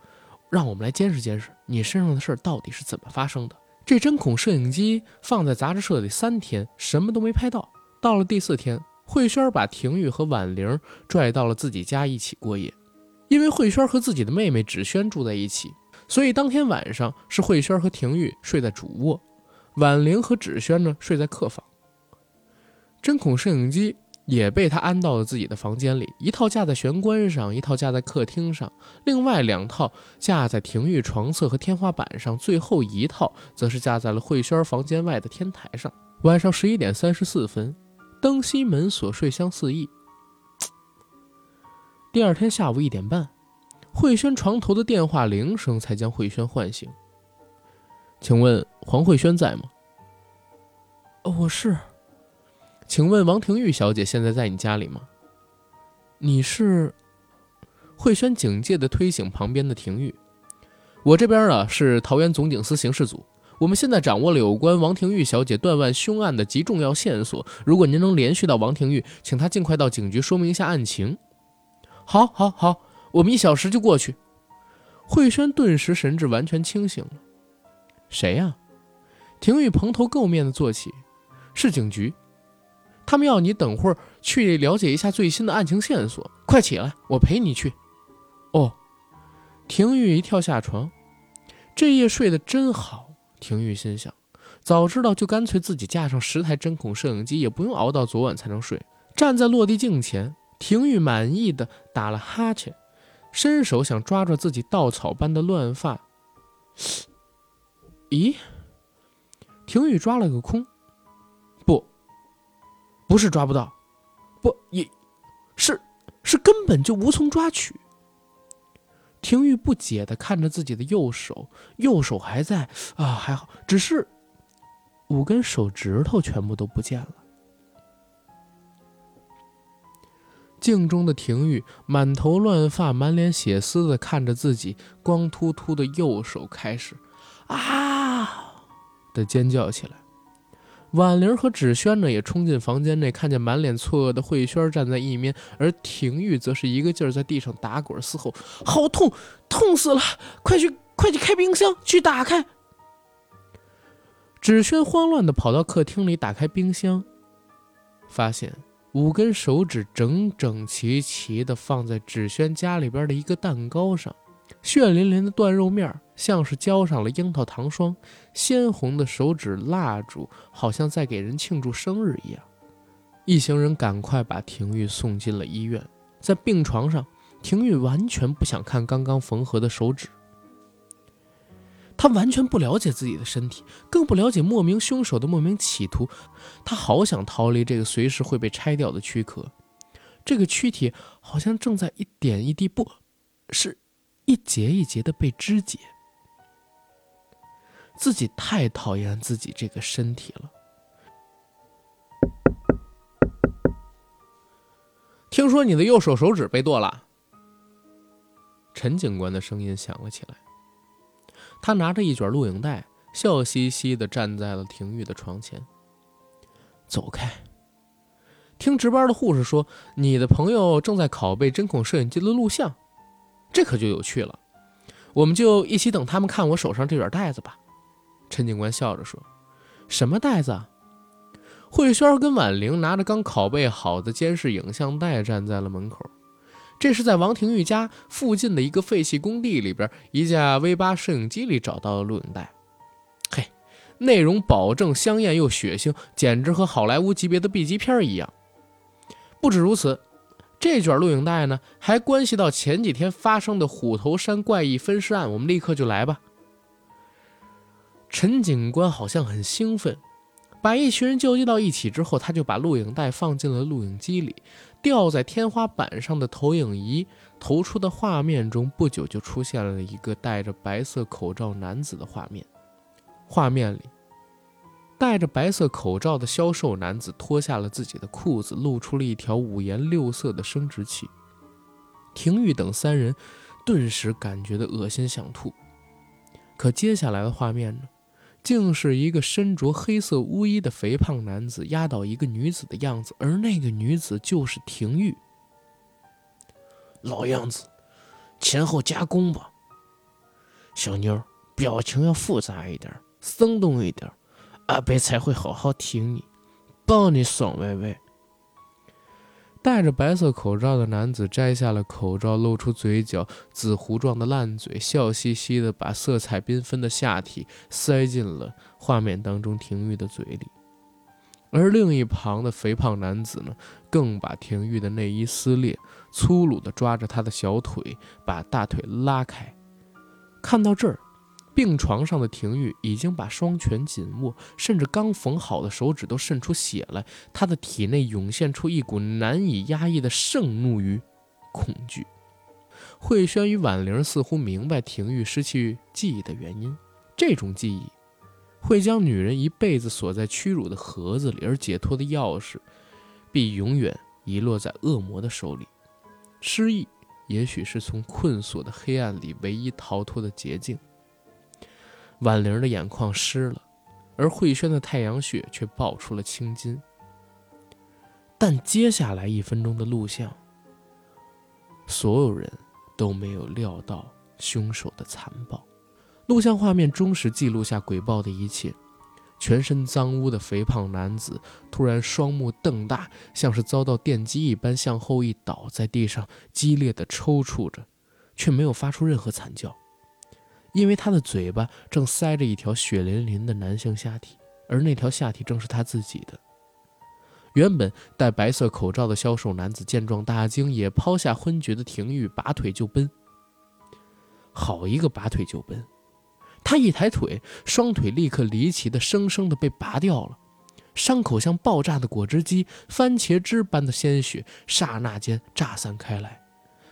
让我们来监视监视你身上的事到底是怎么发生的。”这针孔摄影机放在杂志社里三天，什么都没拍到。到了第四天，慧轩把廷玉和婉玲拽到了自己家一起过夜。因为慧轩和自己的妹妹芷萱住在一起，所以当天晚上是慧轩和廷玉睡在主卧，婉玲和芷萱呢睡在客房。针孔摄影机。也被他安到了自己的房间里，一套架在玄关上，一套架在客厅上，另外两套架在庭玉床侧和天花板上，最后一套则是架在了慧轩房间外的天台上。晚上十一点三十四分，登西门锁，睡香四溢。第二天下午一点半，慧轩床头的电话铃声才将慧轩唤醒。请问黄慧轩在吗？
我是。
请问王庭玉小姐现在在你家里吗？你是慧轩警戒的推醒旁边的庭玉。我这边啊是桃园总警司刑事组，我们现在掌握了有关王庭玉小姐断腕凶案的极重要线索。如果您能联系到王庭玉，请她尽快到警局说明一下案情。好，好，好，我们一小时就过去。慧轩顿时神志完全清醒了。谁呀？庭玉蓬头垢面的坐起，是警局。他们要你等会儿去了解一下最新的案情线索，快起来，我陪你去。哦，廷玉一跳下床，这夜睡得真好。廷玉心想，早知道就干脆自己架上十台针孔摄影机，也不用熬到昨晚才能睡。站在落地镜前，廷玉满意的打了哈欠，伸手想抓抓自己稻草般的乱发。咦，廷玉抓了个空。不是抓不到，不也，是是根本就无从抓取。廷玉不解的看着自己的右手，右手还在啊，还好，只是五根手指头全部都不见了。镜中的廷玉满头乱发，满脸血丝的看着自己光秃秃的右手，开始啊的尖叫起来。婉玲和芷萱呢，也冲进房间内，看见满脸错愕的慧轩站在一边，而廷玉则是一个劲儿在地上打滚嘶吼：“好痛，痛死了！快去，
快去开冰箱，去打开！
芷轩慌乱地跑到客厅里，打开冰箱，发现五根手指整整齐齐地放在芷轩家里边的一个蛋糕上，血淋淋的断肉面像是浇上了樱桃糖霜，鲜红的手指蜡烛好像在给人庆祝生日一样。一行人赶快把廷玉送进了医院，在病床上，廷玉完全不想看刚刚缝合的手指。他完全不了解自己的身体，更不了解莫名凶手的莫名企图。他好想逃离这个随时会被拆掉的躯壳，这个躯体好像正在一点一滴，不是一节一节的被肢解。自己太讨厌自己这个身体了。听说你的右手手指被剁了。陈警官的声音响了起来。他拿着一卷录影带，笑嘻嘻的站在了廷玉的床前。走开！听值班的护士说，你的朋友正在拷贝针孔摄影机的录像，这可就有趣了。我们就一起等他们看我手上这卷袋子吧。陈警官笑着说：“什么袋子？”慧轩跟婉玲拿着刚拷贝好的监视影像带站在了门口。这是在王廷玉家附近的一个废弃工地里边，一架 V 八摄影机里找到的录影带。嘿，内容保证香艳又血腥，简直和好莱坞级别的 B 级片一样。不止如此，这卷录影带呢，还关系到前几天发生的虎头山怪异分尸案。我们立刻就来吧。陈警官好像很兴奋。把一群人纠集到一起之后，他就把录影带放进了录影机里。吊在天花板上的投影仪投出的画面中，不久就出现了一个戴着白色口罩男子的画面。画面里，戴着白色口罩的消瘦男子脱下了自己的裤子，露出了一条五颜六色的生殖器。廷玉等三人顿时感觉的恶心想吐。可接下来的画面呢？竟是一个身着黑色巫衣的肥胖男子压倒一个女子的样子，而那个女子就是廷玉。
老样子，前后加工吧。小妞，表情要复杂一点，生动一点，阿北才会好好听你，抱你爽歪歪。
戴着白色口罩的男子摘下了口罩，露出嘴角紫糊状的烂嘴，笑嘻嘻地把色彩缤纷的下体塞进了画面当中廷玉的嘴里。而另一旁的肥胖男子呢，更把廷玉的内衣撕裂，粗鲁地抓着他的小腿，把大腿拉开。看到这儿。病床上的廷玉已经把双拳紧握，甚至刚缝好的手指都渗出血来。他的体内涌现出一股难以压抑的盛怒与恐惧。慧轩与婉玲似乎明白廷玉失去记忆的原因，这种记忆会将女人一辈子锁在屈辱的盒子里，而解脱的钥匙必永远遗落在恶魔的手里。失忆也许是从困锁的黑暗里唯一逃脱的捷径。婉玲的眼眶湿了，而慧轩的太阳穴却爆出了青筋。但接下来一分钟的录像，所有人都没有料到凶手的残暴。录像画面忠实记录下鬼暴的一切。全身脏污的肥胖男子突然双目瞪大，像是遭到电击一般向后一倒，在地上激烈的抽搐着，却没有发出任何惨叫。因为他的嘴巴正塞着一条血淋淋的男性下体，而那条下体正是他自己的。原本戴白色口罩的消瘦男子见状大惊，也抛下昏厥的廷玉，拔腿就奔。好一个拔腿就奔！他一抬腿，双腿立刻离奇的、生生的被拔掉了，伤口像爆炸的果汁机，番茄汁般的鲜血刹那间炸散开来。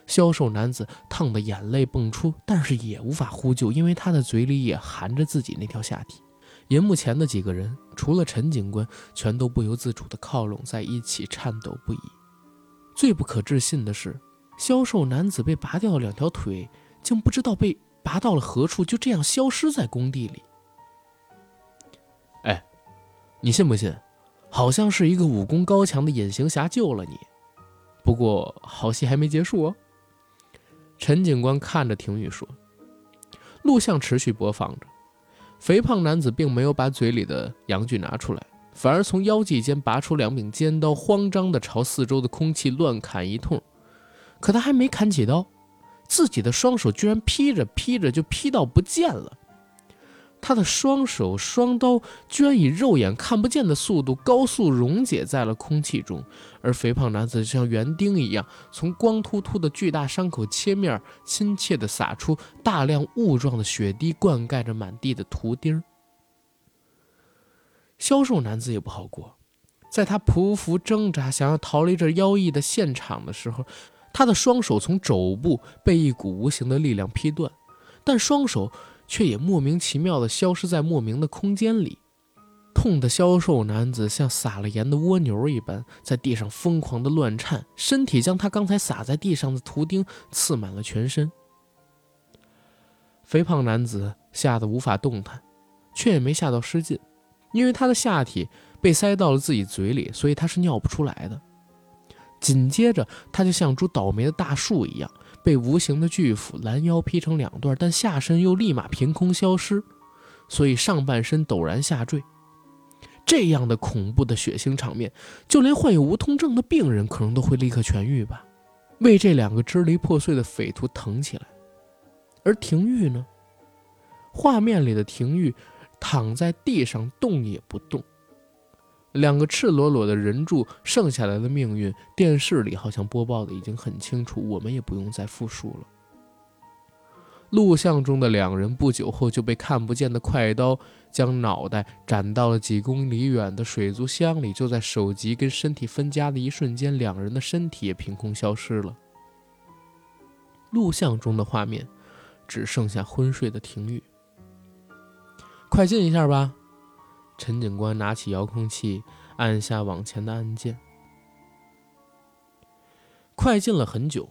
消瘦男子烫得眼泪迸出，但是也无法呼救，因为他的嘴里也含着自己那条下体。银幕前的几个人，除了陈警官，全都不由自主地靠拢在一起，颤抖不已。最不可置信的是，消瘦男子被拔掉两条腿，竟不知道被拔到了何处，就这样消失在工地里。哎，你信不信？好像是一个武功高强的隐形侠救了你。不过好戏还没结束哦。陈警官看着庭玉说：“录像持续播放着，肥胖男子并没有把嘴里的阳具拿出来，反而从腰际间拔出两柄尖刀，慌张地朝四周的空气乱砍一通。可他还没砍起刀，自己的双手居然劈着劈着就劈到不见了。他的双手双刀居然以肉眼看不见的速度高速溶解在了空气中，而肥胖男子像园丁一样，从光秃秃的巨大伤口切面，亲切地洒出大量雾状的血滴，灌溉着满地的图钉。销售男子也不好过，在他匍匐挣扎，想要逃离这妖异的现场的时候，他的双手从肘部被一股无形的力量劈断，但双手。却也莫名其妙地消失在莫名的空间里，痛的消瘦男子像撒了盐的蜗牛一般，在地上疯狂地乱颤，身体将他刚才撒在地上的图钉刺满了全身。肥胖男子吓得无法动弹，却也没吓到失禁，因为他的下体被塞到了自己嘴里，所以他是尿不出来的。紧接着，他就像株倒霉的大树一样。被无形的巨斧拦腰劈成两段，但下身又立马凭空消失，所以上半身陡然下坠。这样的恐怖的血腥场面，就连患有无痛症的病人可能都会立刻痊愈吧？为这两个支离破碎的匪徒疼起来。而廷玉呢？画面里的廷玉躺在地上动也不动。两个赤裸裸的人柱剩下来的命运，电视里好像播报的已经很清楚，我们也不用再复述了。录像中的两人不久后就被看不见的快刀将脑袋斩到了几公里远的水族箱里，就在首级跟身体分家的一瞬间，两人的身体也凭空消失了。录像中的画面只剩下昏睡的廷玉，快进一下吧。陈警官拿起遥控器，按下往前的按键。快进了很久，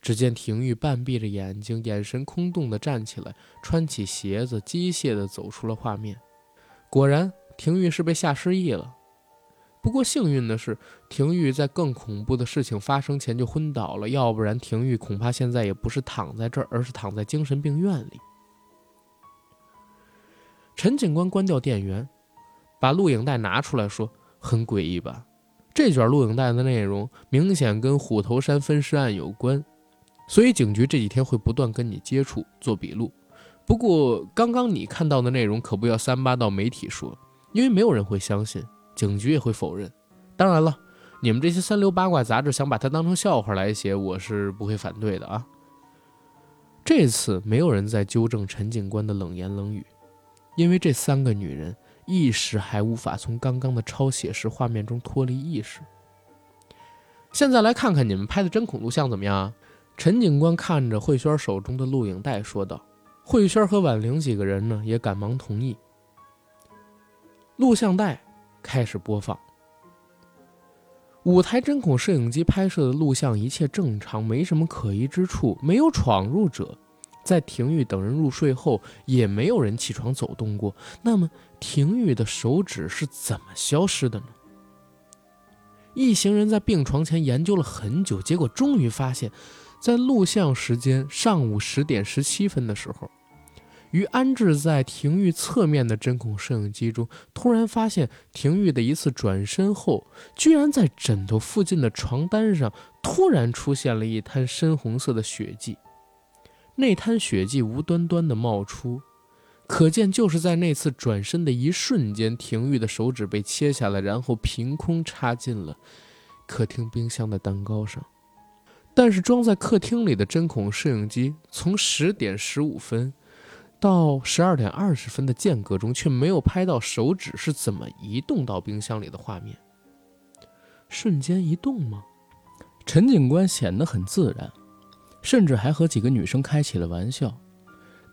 只见廷玉半闭着眼睛，眼神空洞的站起来，穿起鞋子，机械的走出了画面。果然，廷玉是被吓失忆了。不过幸运的是，廷玉在更恐怖的事情发生前就昏倒了，要不然廷玉恐怕现在也不是躺在这儿，而是躺在精神病院里。陈警官关掉电源，把录影带拿出来说：“很诡异吧？这卷录影带的内容明显跟虎头山分尸案有关，所以警局这几天会不断跟你接触，做笔录。不过刚刚你看到的内容可不要三八到媒体说，因为没有人会相信，警局也会否认。当然了，你们这些三流八卦杂志想把它当成笑话来写，我是不会反对的啊。这次没有人在纠正陈警官的冷言冷语。”因为这三个女人一时还无法从刚刚的超写实画面中脱离意识。现在来看看你们拍的针孔录像怎么样？陈警官看着慧轩手中的录影带说道。慧轩和婉玲几个人呢也赶忙同意。录像带开始播放。五台针孔摄影机拍摄的录像一切正常，没什么可疑之处，没有闯入者。在廷玉等人入睡后，也没有人起床走动过。那么，廷玉的手指是怎么消失的呢？一行人在病床前研究了很久，结果终于发现，在录像时间上午十点十七分的时候，于安置在廷玉侧面的针孔摄影机中，突然发现廷玉的一次转身后，居然在枕头附近的床单上突然出现了一滩深红色的血迹。那滩血迹无端端的冒出，可见就是在那次转身的一瞬间，廷玉的手指被切下来，然后凭空插进了客厅冰箱的蛋糕上。但是装在客厅里的针孔摄影机，从十点十五分到十二点二十分的间隔中，却没有拍到手指是怎么移动到冰箱里的画面。瞬间移动吗？陈警官显得很自然。甚至还和几个女生开起了玩笑，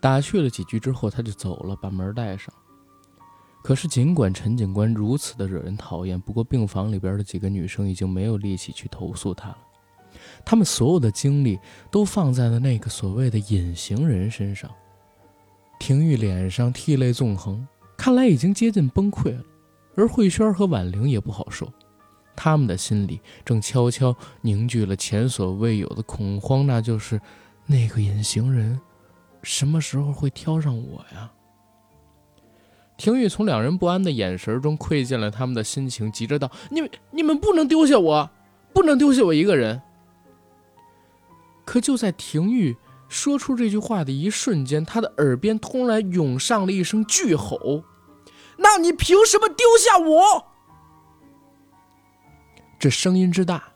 打趣了几句之后，他就走了，把门带上。可是，尽管陈警官如此的惹人讨厌，不过病房里边的几个女生已经没有力气去投诉他了。他们所有的精力都放在了那个所谓的隐形人身上。廷玉脸上涕泪纵横，看来已经接近崩溃了。而慧轩和婉玲也不好受。他们的心里正悄悄凝聚了前所未有的恐慌，那就是那个隐形人
什么时候会挑上我呀？
廷玉从两人不安的眼神中窥见了他们的心情，急着道：“你们，你们不能丢下我，不能丢下我一个人。”可就在廷玉说出这句话的一瞬间，他的耳边突然涌上了一声巨吼：“那你凭什么丢下我？”这声音之大，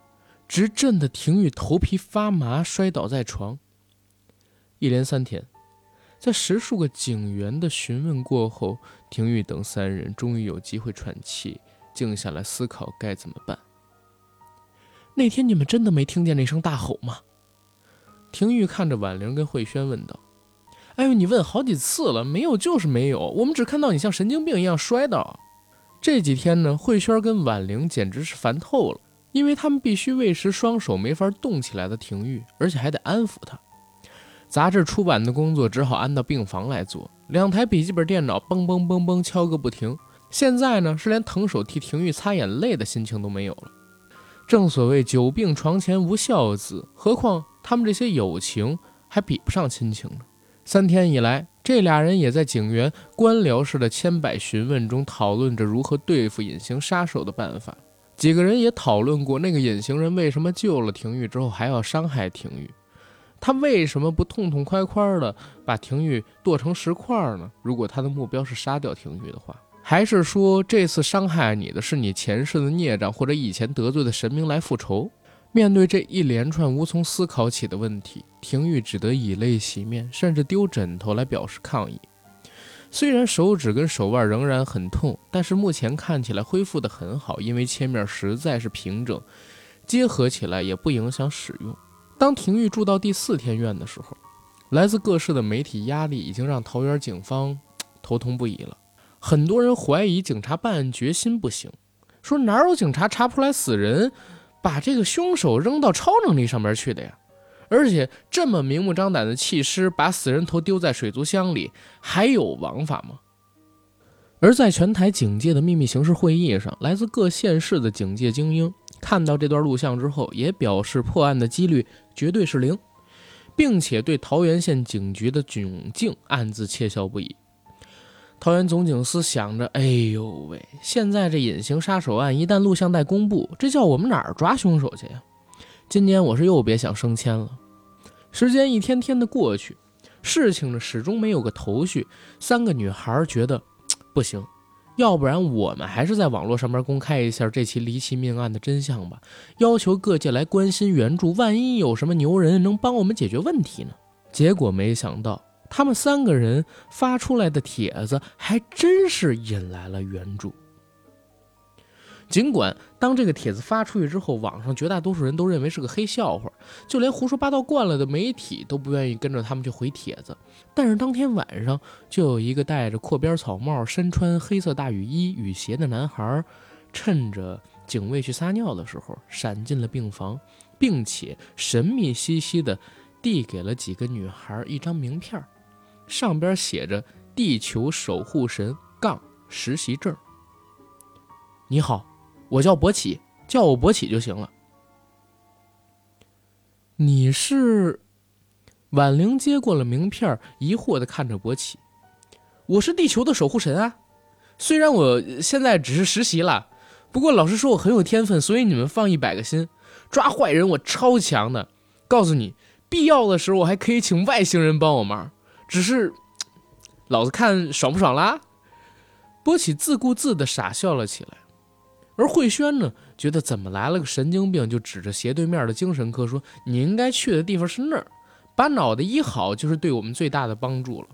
直震得廷玉头皮发麻，摔倒在床。一连三天。在十数个警员的询问过后，廷玉等三人终于有机会喘气，静下来思考该怎么办。
那天你们真的没听见那声大吼吗？
廷玉看着婉玲跟慧轩问道：“
哎呦，你问好几次了，没有就是没有，我们只看到你像神经病一样摔倒。”
这几天呢，慧轩跟婉玲简直是烦透了，因为他们必须喂食双手没法动起来的廷玉，而且还得安抚他。杂志出版的工作只好安到病房来做，两台笔记本电脑嘣嘣嘣嘣敲个不停。现在呢，是连腾手替廷玉擦眼泪的心情都没有了。正所谓久病床前无孝子，何况他们这些友情还比不上亲情呢。三天以来，这俩人也在警员官僚式的千百询问中讨论着如何对付隐形杀手的办法。几个人也讨论过，那个隐形人为什么救了廷玉之后还要伤害廷玉。他为什么不痛痛快快的把廷玉剁成石块呢？如果他的目标是杀掉廷玉的话，还是说这次伤害你的是你前世的孽障，或者以前得罪的神明来复仇？面对这一连串无从思考起的问题，廷玉只得以泪洗面，甚至丢枕头来表示抗议。虽然手指跟手腕仍然很痛，但是目前看起来恢复得很好，因为切面实在是平整，结合起来也不影响使用。当廷玉住到第四天院的时候，来自各市的媒体压力已经让桃园警方头痛不已了。很多人怀疑警察办案决心不行，说哪有警察查不出来死人，把这个凶手扔到超能力上面去的呀？而且这么明目张胆的弃尸，把死人头丢在水族箱里，还有王法吗？而在全台警界的秘密刑事会议上，来自各县市的警界精英。看到这段录像之后，也表示破案的几率绝对是零，并且对桃园县警局的窘境暗自窃笑不已。桃园总警司想着：“哎呦喂，现在这隐形杀手案一旦录像带公布，这叫我们哪儿抓凶手去呀？今年我是又别想升迁了。”时间一天天的过去，事情呢始终没有个头绪。三个女孩觉得不行。要不然我们还是在网络上面公开一下这起离奇命案的真相吧，要求各界来关心援助，万一有什么牛人能帮我们解决问题呢？结果没想到，他们三个人发出来的帖子还真是引来了援助。尽管当这个帖子发出去之后，网上绝大多数人都认为是个黑笑话，就连胡说八道惯了的媒体都不愿意跟着他们去回帖子。但是当天晚上，就有一个戴着阔边草帽、身穿黑色大雨衣、雨鞋的男孩，趁着警卫去撒尿的时候，闪进了病房，并且神秘兮兮地递给了几个女孩一张名片，上边写着“地球守护神杠实习证”。你好。我叫博起，叫我博起就行了。你是？婉玲接过了名片，疑惑的看着博起。我是地球的守护神啊！虽然我现在只是实习了，不过老师说我很有天分，所以你们放一百个心。抓坏人我超强的，告诉你，必要的时候我还可以请外星人帮我忙。只是，老子看爽不爽啦？波起自顾自的傻笑了起来。而慧轩呢，觉得怎么来了个神经病，就指着斜对面的精神科说：“你应该去的地方是那儿，把脑袋医好就是对我们最大的帮助了。”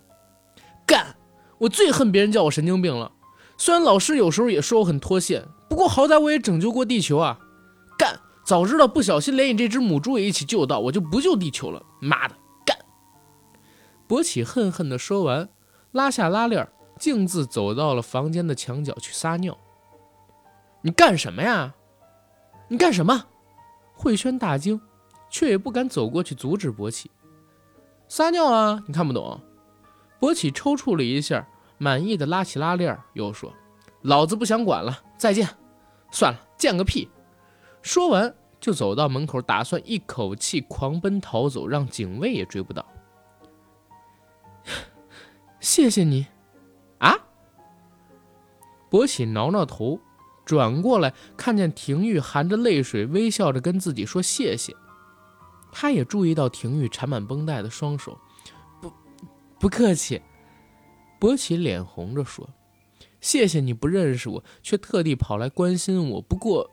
干！我最恨别人叫我神经病了。虽然老师有时候也说我很脱线，不过好歹我也拯救过地球啊！干！早知道不小心连你这只母猪也一起救到，我就不救地球了。妈的！博起恨恨地说完，拉下拉链，径自走到了房间的墙角去撒尿。你干什么呀？你干什么？慧轩大惊，却也不敢走过去阻止博起。撒尿啊！你看不懂？博起抽搐了一下，满意的拉起拉链，又说：“老子不想管了，再见。”算了，见个屁！说完就走到门口，打算一口气狂奔逃走，让警卫也追不到。
谢谢你，
啊！博喜挠挠头，转过来看见廷玉含着泪水，微笑着跟自己说谢谢。他也注意到廷玉缠满绷带的双手，不，不客气。博起脸红着说：“谢谢你不认识我，却特地跑来关心我。不过，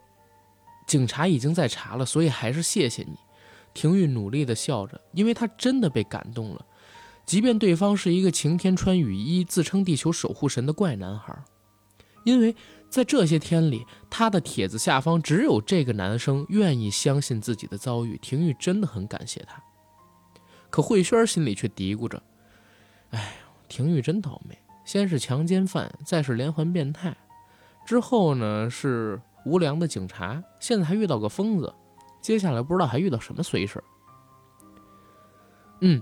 警察已经在查了，所以还是谢谢你。”廷玉努力地笑着，因为他真的被感动了。即便对方是一个晴天穿雨衣、自称地球守护神的怪男孩，因为在这些天里，他的帖子下方只有这个男生愿意相信自己的遭遇。廷玉真的很感谢他。可慧轩心里却嘀咕着：“哎，廷玉真倒霉，先是强奸犯，再是连环变态，之后呢是无良的警察，现在还遇到个疯子，接下来不知道还遇到什么衰事嗯。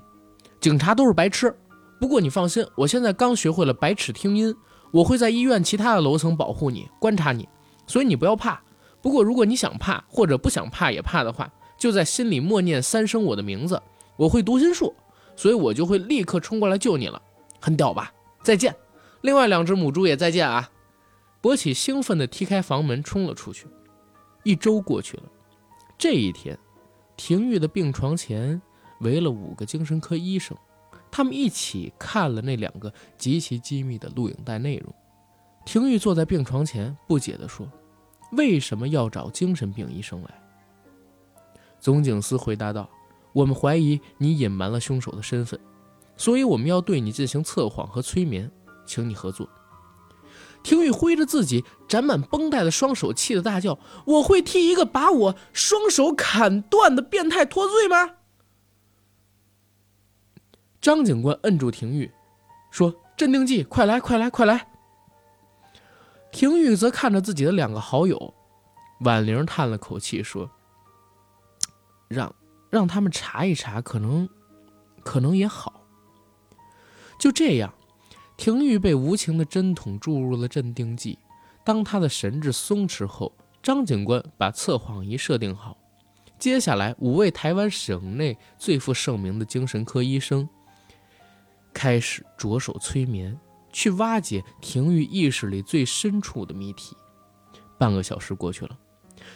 警察都是白痴，不过你放心，我现在刚学会了百齿听音，我会在医院其他的楼层保护你，观察你，所以你不要怕。不过如果你想怕或者不想怕也怕的话，就在心里默念三声我的名字，我会读心术，所以我就会立刻冲过来救你了，很屌吧？再见，另外两只母猪也再见啊！博起兴奋地踢开房门冲了出去。一周过去了，这一天，廷玉的病床前。围了五个精神科医生，他们一起看了那两个极其机密的录影带内容。廷玉坐在病床前，不解地说：“为什么要找精神病医生来？”总警司回答道：“我们怀疑你隐瞒了凶手的身份，所以我们要对你进行测谎和催眠，请你合作。”廷玉挥着自己沾满绷带的双手，气得大叫：“我会替一个把我双手砍断的变态脱罪吗？”张警官摁住廷玉，说：“镇定剂，快来，快来，快来！”廷玉则看着自己的两个好友，婉玲叹了口气说：“让让他们查一查，可能，可能也好。”就这样，廷玉被无情的针筒注入了镇定剂。当他的神志松弛后，张警官把测谎仪设定好。接下来，五位台湾省内最负盛名的精神科医生。开始着手催眠，去挖解廷玉意识里最深处的谜题。半个小时过去了，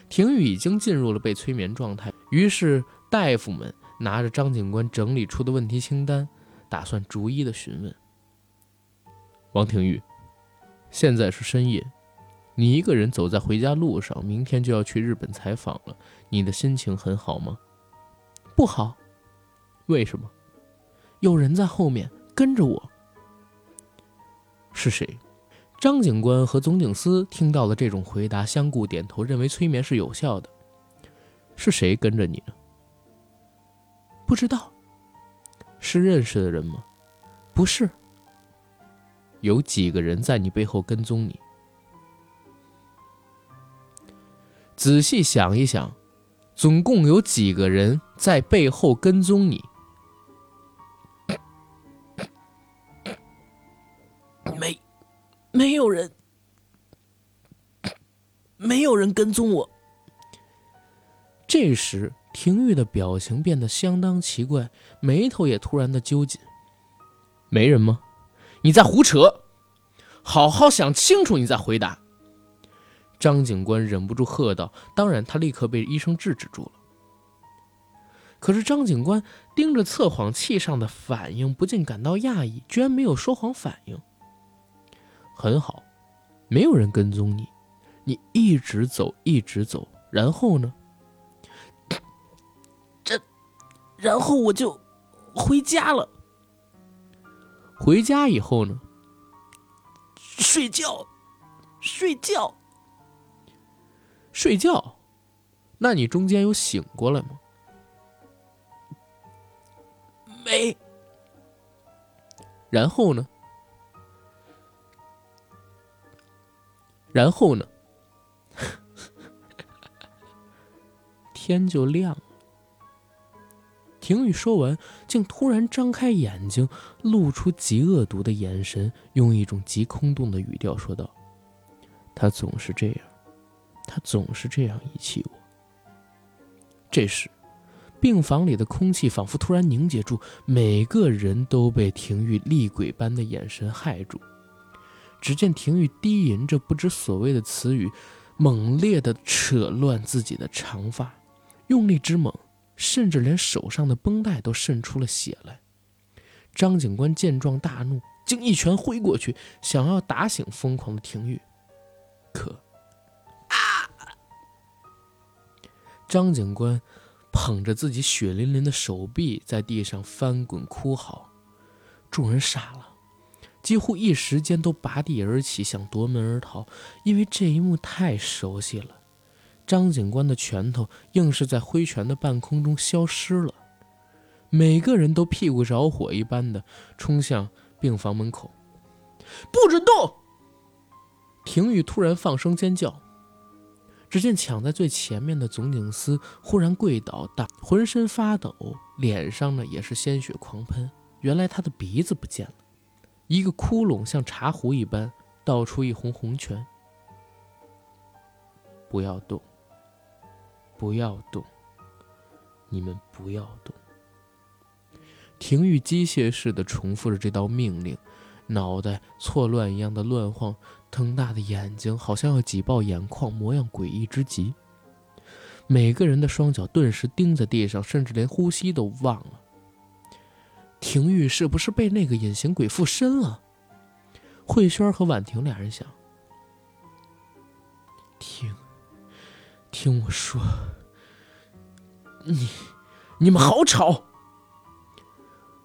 廷玉已经进入了被催眠状态。于是大夫们拿着张警官整理出的问题清单，打算逐一的询问。王廷玉，现在是深夜，你一个人走在回家路上，明天就要去日本采访了，你的心情很好吗？
不好。
为什么？
有人在后面。跟着我，
是谁？张警官和总警司听到了这种回答，相顾点头，认为催眠是有效的。是谁跟着你呢？
不知道。
是认识的人吗？
不是。
有几个人在你背后跟踪你？仔细想一想，总共有几个人在背后跟踪你？
没没有人，没有人跟踪我。
这时，廷玉的表情变得相当奇怪，眉头也突然的揪紧。没人吗？你在胡扯！好好想清楚，你再回答。张警官忍不住喝道。当然，他立刻被医生制止住了。可是，张警官盯着测谎器上的反应，不禁感到讶异，居然没有说谎反应。很好，没有人跟踪你，你一直走，一直走，然后呢？
这，然后我就回家了。
回家以后呢？
睡觉，睡觉，
睡觉。那你中间有醒过来吗？
没。
然后呢？然后呢？天就亮了。廷宇说完，竟突然张开眼睛，露出极恶毒的眼神，用一种极空洞的语调说道：“他总是这样，他总是这样遗弃我。”这时，病房里的空气仿佛突然凝结住，每个人都被廷玉厉鬼般的眼神害住。只见廷玉低吟着不知所谓的词语，猛烈地扯乱自己的长发，用力之猛，甚至连手上的绷带都渗出了血来。张警官见状大怒，竟一拳挥过去，想要打醒疯狂的廷玉。可，啊！张警官捧着自己血淋淋的手臂，在地上翻滚哭嚎。众人傻了。几乎一时间都拔地而起，想夺门而逃，因为这一幕太熟悉了。张警官的拳头硬是在挥拳的半空中消失了，每个人都屁股着火一般的冲向病房门口，不准动！廷玉突然放声尖叫，只见抢在最前面的总警司忽然跪倒，大浑身发抖，脸上呢也是鲜血狂喷，原来他的鼻子不见了。一个窟窿像茶壶一般倒出一泓红泉。不要动，不要动，你们不要动。廷玉机械似的重复着这道命令，脑袋错乱一样的乱晃，瞪大的眼睛好像要挤爆眼眶，模样诡异之极。每个人的双脚顿时钉在地上，甚至连呼吸都忘了。廷玉是不是被那个隐形鬼附身了？慧轩和婉婷俩人想。听，听我说，你，你们好吵！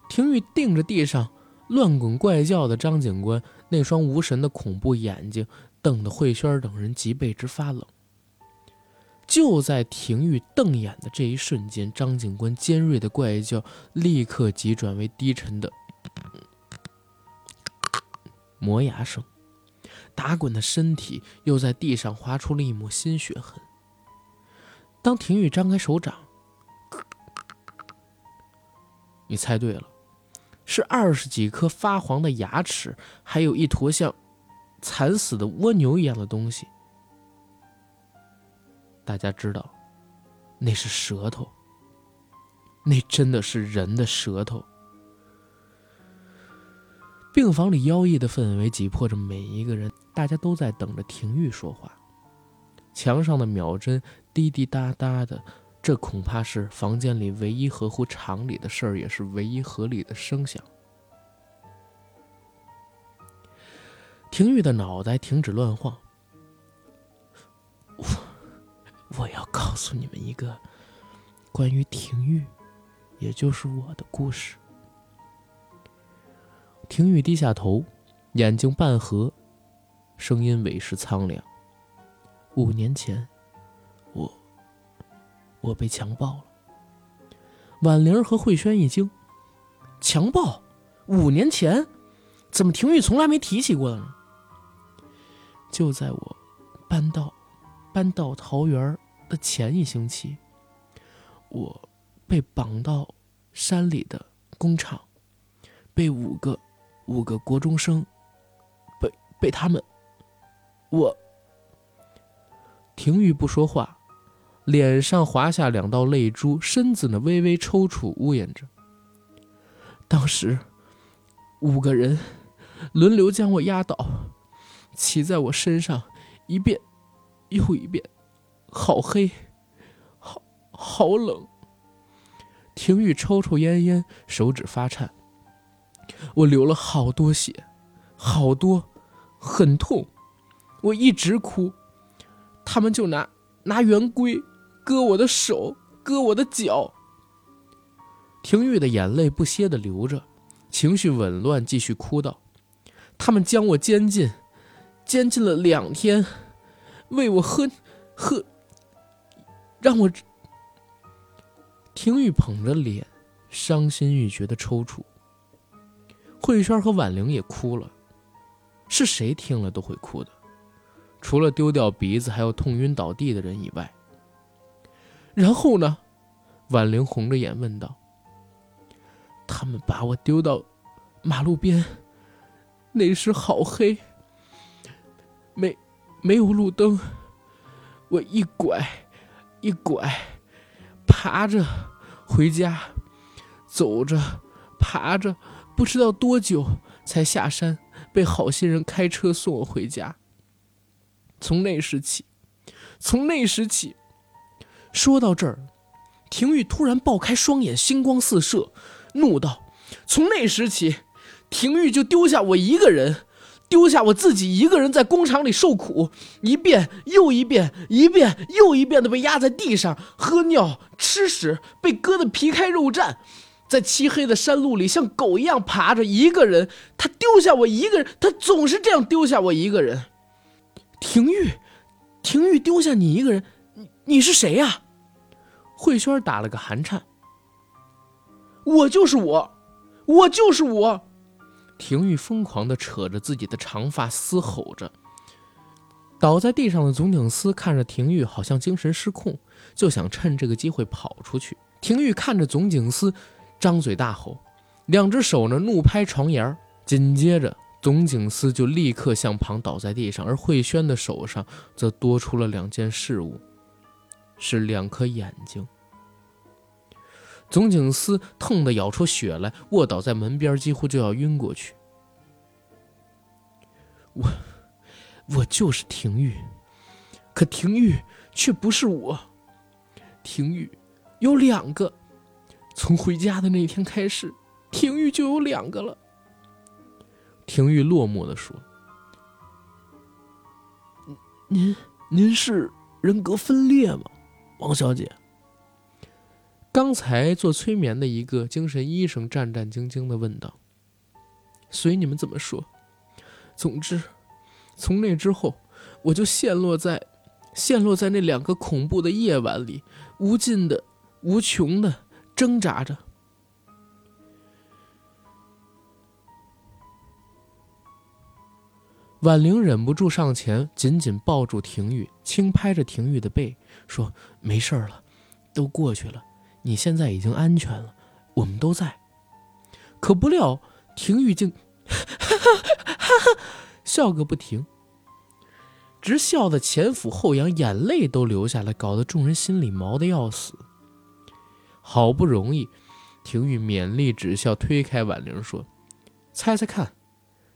廷玉盯着地上乱滚怪叫的张警官，那双无神的恐怖眼睛瞪得慧轩等人脊背直发冷。就在廷玉瞪眼的这一瞬间，张警官尖锐的怪叫立刻急转为低沉的磨牙声，打滚的身体又在地上划出了一抹新血痕。当廷玉张开手掌，你猜对了，是二十几颗发黄的牙齿，还有一坨像惨死的蜗牛一样的东西。大家知道，那是舌头。那真的是人的舌头。病房里妖异的氛围挤迫着每一个人，大家都在等着廷玉说话。墙上的秒针滴滴答答的，这恐怕是房间里唯一合乎常理的事儿，也是唯一合理的声响。廷玉的脑袋停止乱晃。我。我要告诉你们一个关于廷玉，也就是我的故事。廷玉低下头，眼睛半合，声音委实苍凉。五年前，我我被强暴了。婉玲和慧轩一惊：强暴？五年前？怎么廷玉从来没提起过呢？就在我搬到搬到桃园的前一星期，我被绑到山里的工厂，被五个五个国中生被被他们，我廷玉不说话，脸上滑下两道泪珠，身子呢微微抽搐，呜咽着。当时五个人轮流将我压倒，骑在我身上，一遍又一遍。好黑，好好冷。廷玉抽抽烟烟，手指发颤。我流了好多血，好多，很痛。我一直哭，他们就拿拿圆规割我的手，割我的脚。廷玉的眼泪不歇的流着，情绪紊乱，继续哭道：“他们将我监禁，监禁了两天，喂我喝喝。”让我，听玉捧着脸，伤心欲绝的抽搐。慧轩和婉玲也哭了，是谁听了都会哭的，除了丢掉鼻子还有痛晕倒地的人以外。然后呢？婉玲红着眼问道：“他们把我丢到马路边，那时好黑，没没有路灯，我一拐。”一拐，爬着回家，走着，爬着，不知道多久才下山，被好心人开车送我回家。从那时起，从那时起，说到这儿，廷玉突然爆开双眼，星光四射，怒道：“从那时起，廷玉就丢下我一个人。”丢下我自己一个人在工厂里受苦，一遍又一遍，一遍又一遍的被压在地上喝尿、吃屎，被割得皮开肉绽，在漆黑的山路里像狗一样爬着。一个人，他丢下我一个人，他总是这样丢下我一个人。廷玉，廷玉丢下你一个人，你你是谁呀？慧轩打了个寒颤。我就是我，我就是我。廷玉疯狂地扯着自己的长发，嘶吼着。倒在地上的总警司看着廷玉，好像精神失控，就想趁这个机会跑出去。廷玉看着总警司，张嘴大吼，两只手呢怒拍床沿紧接着，总警司就立刻向旁倒在地上，而慧轩的手上则多出了两件事物，是两颗眼睛。总警司痛得咬出血来，卧倒在门边，几乎就要晕过去。我，我就是廷玉，可廷玉却不是我。廷玉有两个，从回家的那天开始，廷玉就有两个了。廷玉落寞的说：“
您，您是人格分裂吗，王小姐？”
刚才做催眠的一个精神医生战战兢兢的问道：“随你们怎么说，总之，从那之后，我就陷落在，陷落在那两个恐怖的夜晚里，无尽的、无穷的挣扎着。”婉玲忍不住上前，紧紧抱住廷玉，轻拍着廷玉的背，说：“没事了，都过去了。”你现在已经安全了，我们都在。可不料，廷玉竟哈哈哈哈笑个不停，直笑得前俯后仰，眼泪都流下来，搞得众人心里毛的要死。好不容易，廷玉勉力止笑，推开婉玲说：“猜猜看，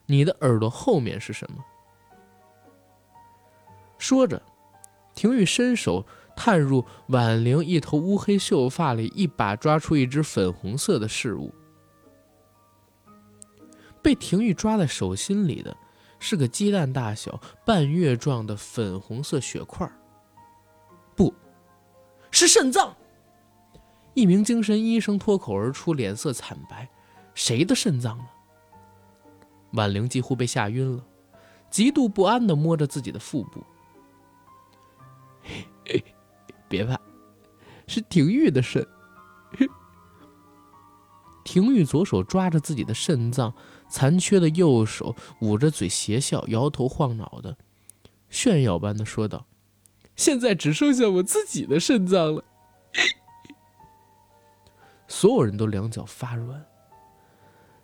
你的耳朵后面是什么？”说着，廷玉伸手。探入婉玲一头乌黑秀发里，一把抓出一只粉红色的事物。被廷玉抓在手心里的，是个鸡蛋大小、半月状的粉红色血块。不是肾脏！一名精神医生脱口而出，脸色惨白：“谁的肾脏呢？”婉玲几乎被吓晕了，极度不安地摸着自己的腹部。别怕，是廷玉的肾。廷玉左手抓着自己的肾脏，残缺的右手捂着嘴邪笑，摇头晃脑的，炫耀般的说道：“现在只剩下我自己的肾脏了。”所有人都两脚发软。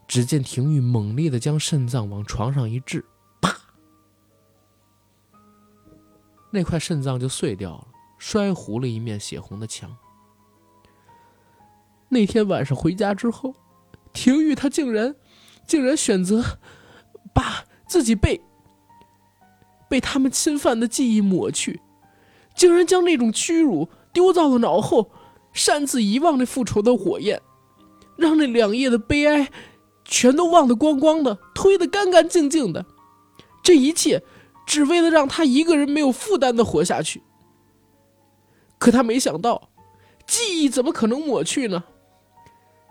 只见廷玉猛烈的将肾脏往床上一掷，啪，那块肾脏就碎掉了。摔糊了一面血红的墙。那天晚上回家之后，廷玉他竟然，竟然选择把自己被被他们侵犯的记忆抹去，竟然将那种屈辱丢到了脑后，擅自遗忘那复仇的火焰，让那两夜的悲哀全都忘得光光的，推得干干净净的。这一切，只为了让他一个人没有负担的活下去。可他没想到，记忆怎么可能抹去呢？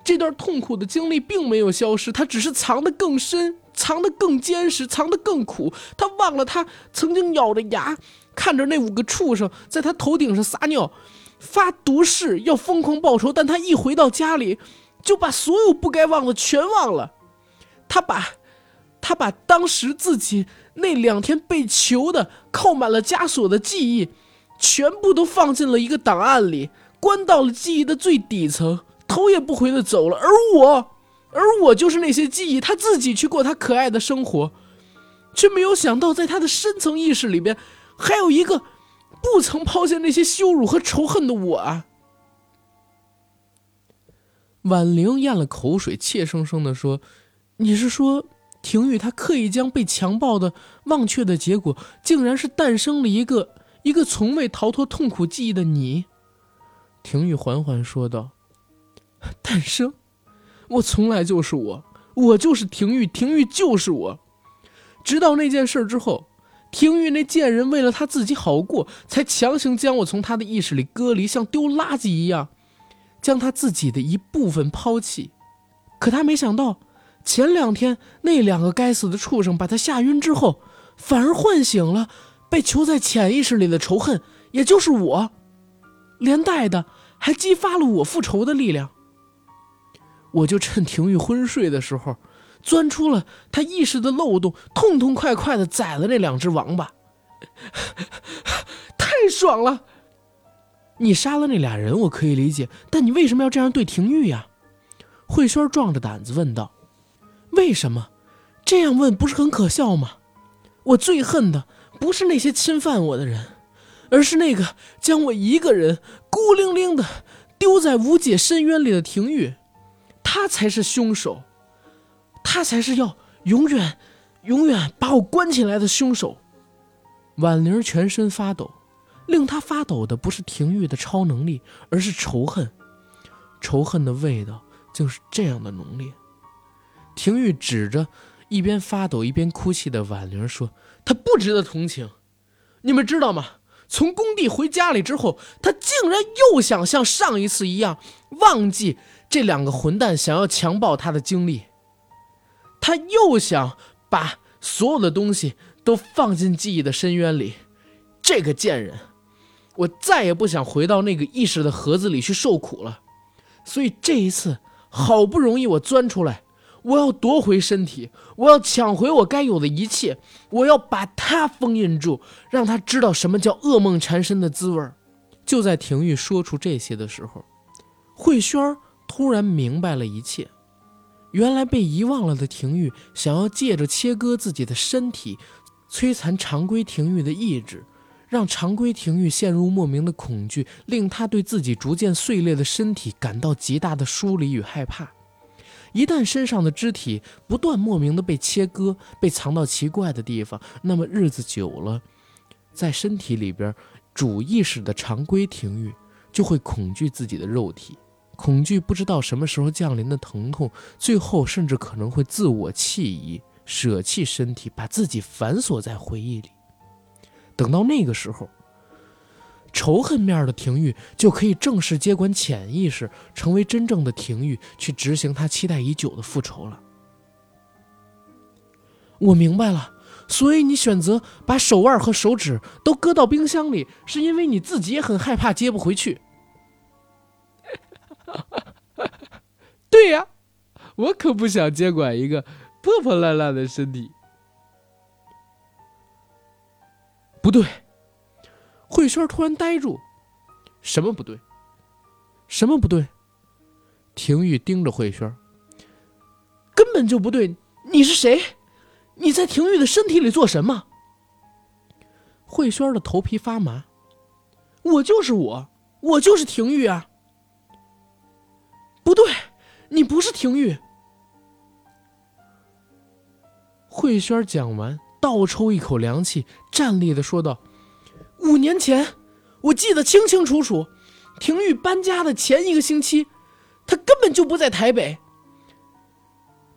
这段痛苦的经历并没有消失，他只是藏得更深，藏得更坚实，藏得更苦。他忘了他曾经咬着牙看着那五个畜生在他头顶上撒尿、发毒誓，要疯狂报仇。但他一回到家里，就把所有不该忘的全忘了。他把，他把当时自己那两天被囚的、扣满了枷锁的记忆。全部都放进了一个档案里，关到了记忆的最底层，头也不回的走了。而我，而我就是那些记忆，他自己去过他可爱的生活，却没有想到，在他的深层意识里边，还有一个不曾抛下那些羞辱和仇恨的我啊！婉玲咽了口水，怯生生地说：“你是说，廷玉他刻意将被强暴的忘却的结果，竟然是诞生了一个一个从未逃脱痛苦记忆的你？”廷玉缓缓说道：“诞生，我从来就是我，我就是廷玉，廷玉就是我。直到那件事之后，廷玉那贱人为了他自己好过，才强行将我从他的意识里割离，像丢垃圾一样。”将他自己的一部分抛弃，可他没想到，前两天那两个该死的畜生把他吓晕之后，反而唤醒了被囚在潜意识里的仇恨，也就是我，连带的还激发了我复仇的力量。我就趁廷玉昏睡的时候，钻出了他意识的漏洞，痛痛快快的宰了那两只王八，太爽了！你杀了那俩人，我可以理解，但你为什么要这样对廷玉呀？慧轩壮着胆子问道。为什么？这样问不是很可笑吗？我最恨的不是那些侵犯我的人，而是那个将我一个人孤零零的丢在无解深渊里的廷玉，他才是凶手，他才是要永远、永远把我关起来的凶手。婉玲全身发抖。令她发抖的不是廷玉的超能力，而是仇恨。仇恨的味道竟是这样的浓烈。廷玉指着一边发抖一边哭泣的婉玲说：“他不值得同情，你们知道吗？从工地回家里之后，他竟然又想像上一次一样忘记这两个混蛋想要强暴他的经历。他又想把所有的东西都放进记忆的深渊里。这个贱人！”我再也不想回到那个意识的盒子里去受苦了，所以这一次好不容易我钻出来，我要夺回身体，我要抢回我该有的一切，我要把他封印住，让他知道什么叫噩梦缠身的滋味就在廷玉说出这些的时候，慧轩突然明白了一切，原来被遗忘了的廷玉想要借着切割自己的身体，摧残常规廷玉的意志。让常规廷玉陷入莫名的恐惧，令他对自己逐渐碎裂的身体感到极大的疏离与害怕。一旦身上的肢体不断莫名的被切割，被藏到奇怪的地方，那么日子久了，在身体里边主意识的常规廷玉就会恐惧自己的肉体，恐惧不知道什么时候降临的疼痛，最后甚至可能会自我弃遗，舍弃身体，把自己反锁在回忆里。等到那个时候，仇恨面的廷玉就可以正式接管潜意识，成为真正的廷玉，去执行他期待已久的复仇了。我明白了，所以你选择把手腕和手指都搁到冰箱里，是因为你自己也很害怕接不回去。对呀，我可不想接管一个破破烂烂的身体。不对，慧轩突然呆住，什么不对？什么不对？廷玉盯着慧轩，根本就不对。你是谁？你在廷玉的身体里做什么？慧轩的头皮发麻。我就是我，我就是廷玉啊！不对，你不是廷玉。慧轩讲完。倒抽一口凉气，站立的说道：“五年前，我记得清清楚楚。廷玉搬家的前一个星期，他根本就不在台北。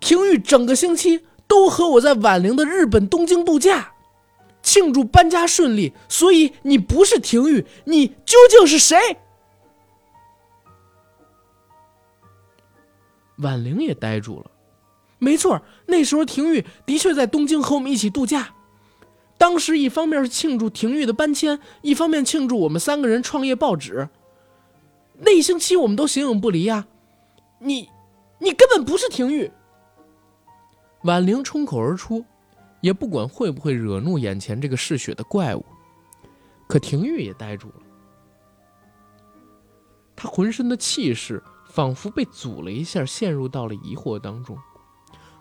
廷玉整个星期都和我在婉玲的日本东京度假，庆祝搬家顺利。所以你不是廷玉，你究竟是谁？”婉玲也呆住了。没错，那时候廷玉的确在东京和我们一起度假。当时一方面是庆祝廷玉的搬迁，一方面庆祝我们三个人创业报纸。那一星期我们都形影不离呀。你，你根本不是廷玉。婉玲冲口而出，也不管会不会惹怒眼前这个嗜血的怪物。可廷玉也呆住了，他浑身的气势仿佛被阻了一下，陷入到了疑惑当中。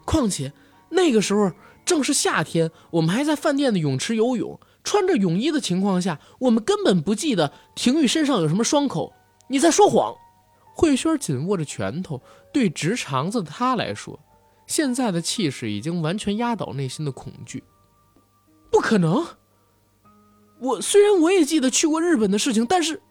况且，那个时候正是夏天，我们还在饭店的泳池游泳，穿着泳衣的情况下，我们根本不记得廷玉身上有什么伤口。你在说谎！慧轩紧握着拳头，对直肠子的他来说，现在的气势已经完全压倒内心的恐惧。不可能！我虽然我也记得去过日本的事情，但是……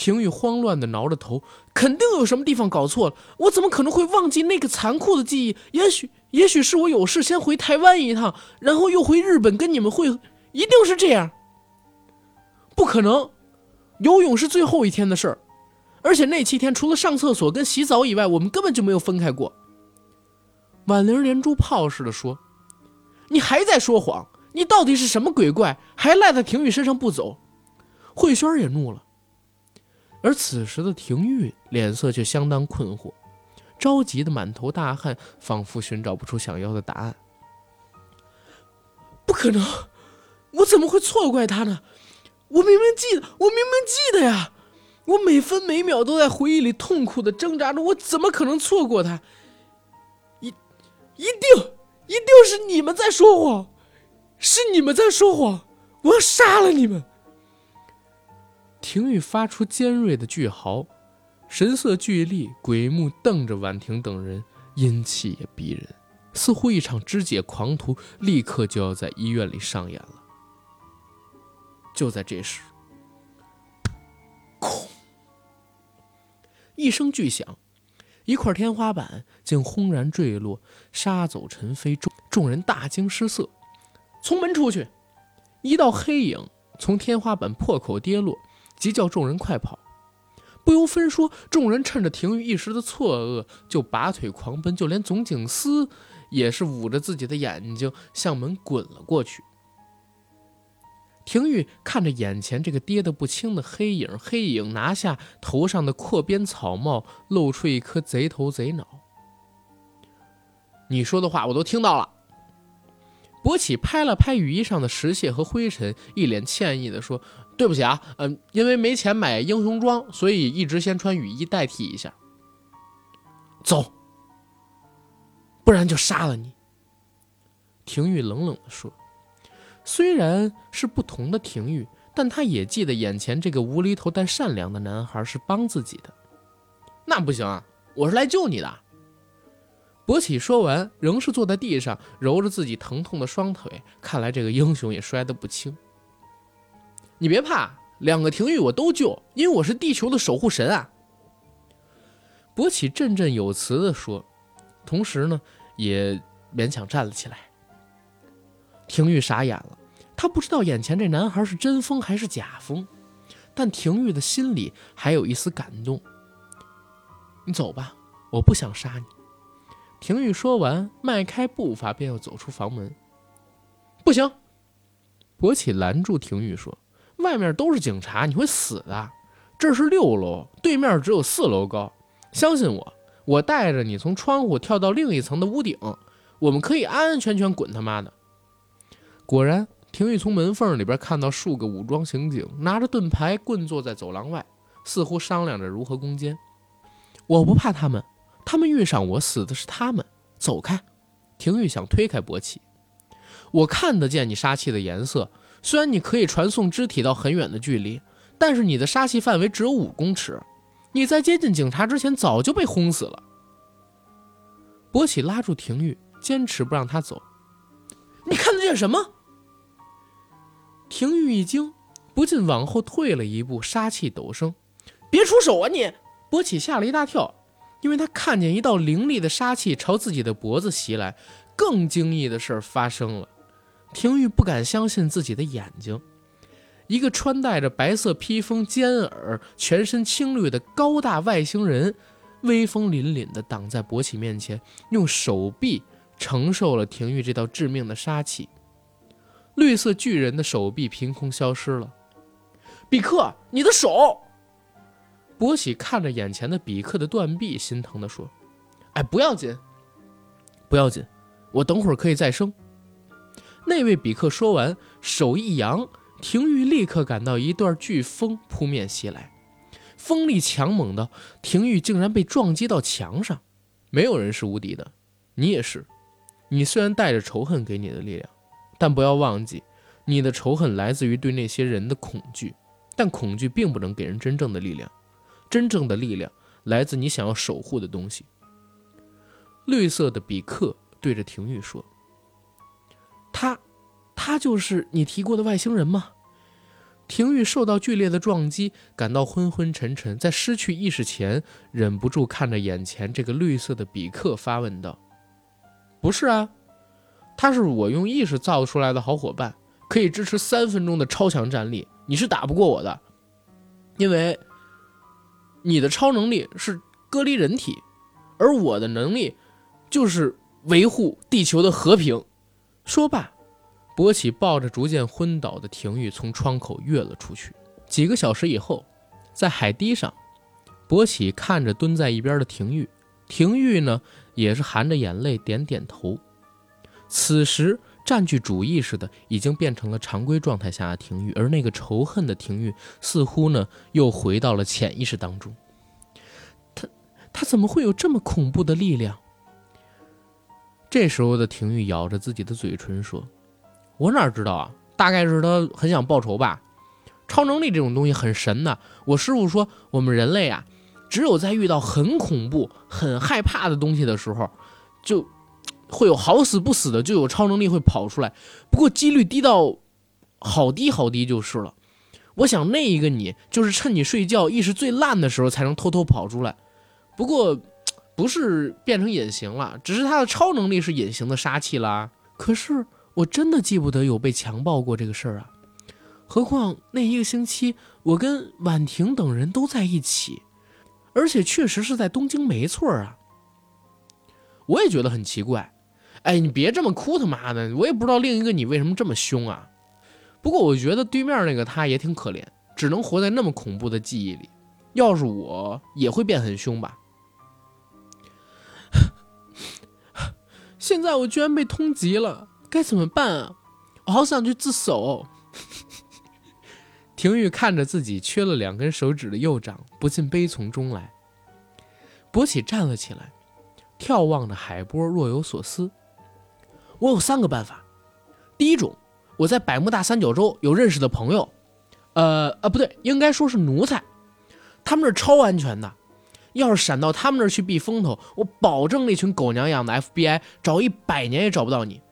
廷玉慌乱的挠着头，肯定有什么地方搞错了。我怎么可能会忘记那个残酷的记忆？也许，也许是我有事先回台湾一趟，然后又回日本跟你们会，一定是这样。不可能，游泳是最后一天的事儿，而且那七天除了上厕所跟洗澡以外，我们根本就没有分开过。婉玲连珠炮似的说：“你还在说谎！你到底是什么鬼怪？还赖在廷玉身上不走？”慧轩也怒了。而此时的廷玉脸色却相当困惑，着急的满头大汗，仿佛寻找不出想要的答案。不可能，我怎么会错怪他呢？我明明记得，我明明记得呀！我每分每秒都在回忆里痛苦的挣扎着，我怎么可能错过他？一，一定，一定是你们在说谎，是你们在说谎！我要杀了你们！廷玉发出尖锐的巨嚎，神色巨厉，鬼目瞪着婉婷等人，阴气也逼人，似乎一场肢解狂徒立刻就要在医院里上演了。就在这时，一声巨响，一块天花板竟轰然坠落，沙走尘飞，众众人大惊失色。从门出去，一道黑影从天花板破口跌落。急叫众人快跑！不由分说，众人趁着廷玉一时的错愕，就拔腿狂奔，就连总警司也是捂着自己的眼睛向门滚了过去。廷玉看着眼前这个跌得不轻的黑影，黑影拿下头上的阔边草帽，露出一颗贼头贼脑。你说的话我都听到了。博起拍了拍雨衣上的石屑和灰尘，一脸歉意地说。对不起啊，嗯，因为没钱买英雄装，所以一直先穿雨衣代替一下。走，不然就杀了你。廷玉冷冷地说：“虽然是不同的廷玉，但他也记得眼前这个无厘头但善良的男孩是帮自己的。那不行啊，我是来救你的。”博起说完，仍是坐在地上揉着自己疼痛的双腿，看来这个英雄也摔得不轻。你别怕，两个廷玉我都救，因为我是地球的守护神啊！博起振振有词地说，同时呢，也勉强站了起来。廷玉傻眼了，他不知道眼前这男孩是真疯还是假疯，但廷玉的心里还有一丝感动。你走吧，我不想杀你。廷玉说完，迈开步伐便要走出房门。不行，博起拦住廷玉说。外面都是警察，你会死的。这是六楼，对面只有四楼高。相信我，我带着你从窗户跳到另一层的屋顶，我们可以安安全全滚他妈的。果然，廷玉从门缝里边看到数个武装刑警拿着盾牌棍坐在走廊外，似乎商量着如何攻坚。我不怕他们，他们遇上我，死的是他们。走开！廷玉想推开博奇，我看得见你杀气的颜色。虽然你可以传送肢体到很远的距离，但是你的杀气范围只有五公尺，你在接近警察之前早就被轰死了。博起拉住廷玉，坚持不让他走。你看得见什么？廷玉一惊，不禁往后退了一步，杀气陡升。别出手啊你！博起吓了一大跳，因为他看见一道凌厉的杀气朝自己的脖子袭来。更惊异的事发生了。廷玉不敢相信自己的眼睛，一个穿戴着白色披风、尖耳、全身青绿的高大外星人，威风凛凛地挡在博起面前，用手臂承受了廷玉这道致命的杀气。绿色巨人的手臂凭空消失了。比克，你的手！博起看着眼前的比克的断臂，心疼地说：“哎，不要紧，不要紧，我等会儿可以再生。”那位比克说完，手一扬，廷玉立刻感到一段飓风扑面袭来，风力强猛的，廷玉竟然被撞击到墙上。没有人是无敌的，你也是。你虽然带着仇恨给你的力量，但不要忘记，你的仇恨来自于对那些人的恐惧，但恐惧并不能给人真正的力量。真正的力量来自你想要守护的东西。绿色的比克对着廷玉说：“
他，他就是你提过的外星人吗？”
廷玉受到剧烈的撞击，感到昏昏沉沉，在失去意识前，忍不住看着眼前这个绿色的比克，发问道：“不是啊，他是我用意识造出来的好伙伴，可以支持三分钟的超强战力，你是打不过我的，因为你的超能力是隔离人体，而我的能力就是维护地球的和平。”说罢。博起抱着逐渐昏倒的廷玉从窗口跃了出去。几个小时以后，在海堤上，博起看着蹲在一边的廷玉，廷玉呢也是含着眼泪点点头。此时占据主意识的已经变成了常规状态下的廷玉，而那个仇恨的廷玉似乎呢又回到了潜意识当中。他他怎么会有这么恐怖的力量？这时候的廷玉咬着自己的嘴唇说。我哪知道啊？大概是他很想报仇吧。超能力这种东西很神的。我师傅说，我们人类啊，只有在遇到很恐怖、很害怕的东西的时候，就会有好死不死的就有超能力会跑出来。不过几率低到好低好低就是了。我想那一个你，就是趁你睡觉意识最烂的时候才能偷偷跑出来。不过不是变成隐形了，只是他的超能力是隐形的杀气啦。可是。我真的记不得有被强暴过这个事儿啊，何况那一个星期我跟婉婷等人都在一起，而且确实是在东京，没错啊。我也觉得很奇怪，哎，你别这么哭他妈的，我也不知道另一个你为什么这么凶啊。不过我觉得对面那个他也挺可怜，只能活在那么恐怖的记忆里。要是我也会变很凶吧。现在我居然被通缉了。该怎么办啊？我好想去自首。廷玉看着自己缺了两根手指的右掌，不禁悲从中来。博起站了起来，眺望着海波，若有所思。我有三个办法。第一种，我在百慕大三角洲有认识的朋友，呃呃，不对，应该说是奴才，他们是超安全的。要是闪到他们那儿去避风头，我保证那群狗娘养的 FBI 找一百年也找不到你。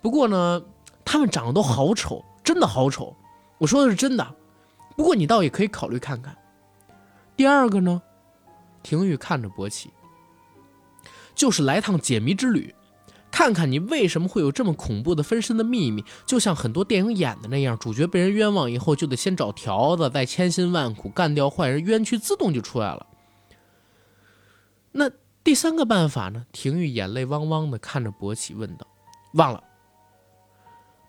不过呢，他们长得都好丑，真的好丑。我说的是真的。不过你倒也可以考虑看看。第二个呢，廷玉看着博奇，就是来趟解谜之旅，看看你为什么会有这么恐怖的分身的秘密。就像很多电影演的那样，主角被人冤枉以后，就得先找条子，再千辛万苦干掉坏人，冤屈自动就出来了。那第三个办法呢？廷玉眼泪汪汪的看着博启问道：“忘了。”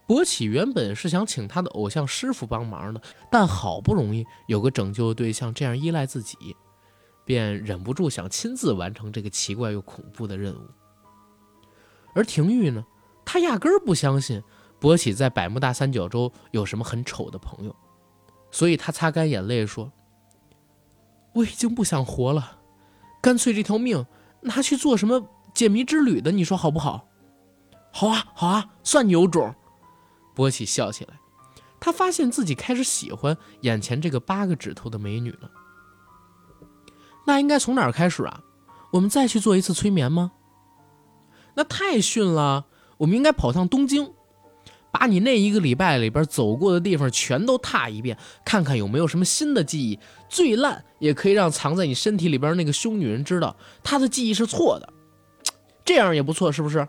博起原本是想请他的偶像师傅帮忙的，但好不容易有个拯救对象这样依赖自己，便忍不住想亲自完成这个奇怪又恐怖的任务。而廷玉呢，他压根儿不相信博起在百慕大三角洲有什么很丑的朋友，所以他擦干眼泪说：“我已经不想活了，干脆这条命拿去做什么解谜之旅的，你说好不好？”“好啊，好啊，算你有种。”波奇笑起来，他发现自己开始喜欢眼前这个八个指头的美女了。那应该从哪儿开始啊？我们再去做一次催眠吗？那太逊了！我们应该跑趟东京，把你那一个礼拜里边走过的地方全都踏一遍，看看有没有什么新的记忆。最烂也可以让藏在你身体里边那个凶女人知道她的记忆是错的，这样也不错，是不是？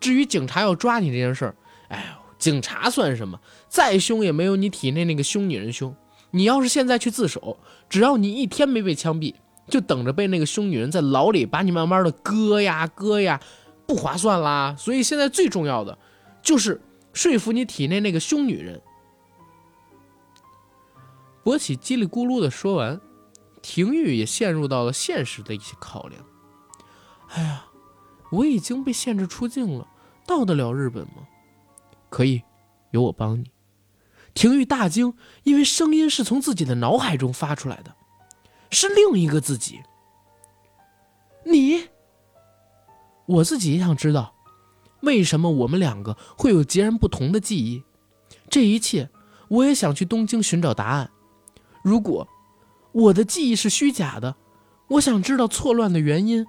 至于警察要抓你这件事儿，哎呦。警察算什么？再凶也没有你体内那个凶女人凶。你要是现在去自首，只要你一天没被枪毙，就等着被那个凶女人在牢里把你慢慢的割呀割呀，不划算啦。所以现在最重要的就是说服你体内那个凶女人。博起叽里咕噜的说完，廷玉也陷入到了现实的一些考量。哎呀，我已经被限制出境了，到得了日本吗？可以，有我帮你。廷玉大惊，因为声音是从自己的脑海中发出来的，是另一个自己。你，我自己也想知道，为什么我们两个会有截然不同的记忆？这一切，我也想去东京寻找答案。如果
我的记忆是虚假的，我想知道错乱的原因，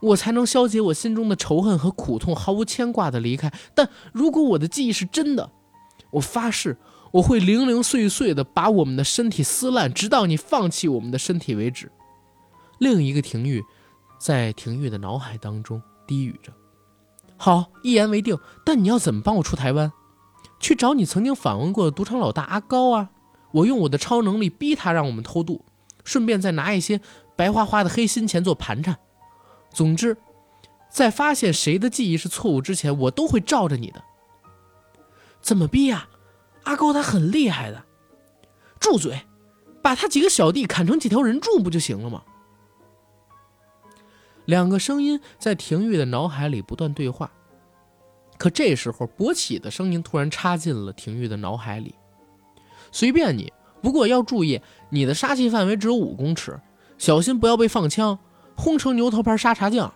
我才能消解我心中的仇恨和苦痛，毫无牵挂的离开。但如果我的记忆是真的，我发誓我会零零碎碎的把我们的身体撕烂，直到你放弃我们的身体为止。另一个廷玉在廷玉的脑海当中低语着：“好，一言为定。但你要怎么帮我出台湾？去找你曾经访问过的赌场老大阿高啊！我用我的超能力逼他让我们偷渡。”顺便再拿一些白花花的黑心钱做盘缠。总之，在发现谁的记忆是错误之前，我都会罩着你的。怎么逼呀？阿高他很厉害的。住嘴！把他几个小弟砍成几条人柱不就行了吗？两个声音在廷玉的脑海里不断对话。可这时候，博起的声音突然插进了廷玉的脑海里。随便你。不过要注意，你的杀气范围只有五公尺，小心不要被放枪轰成牛头牌沙茶酱。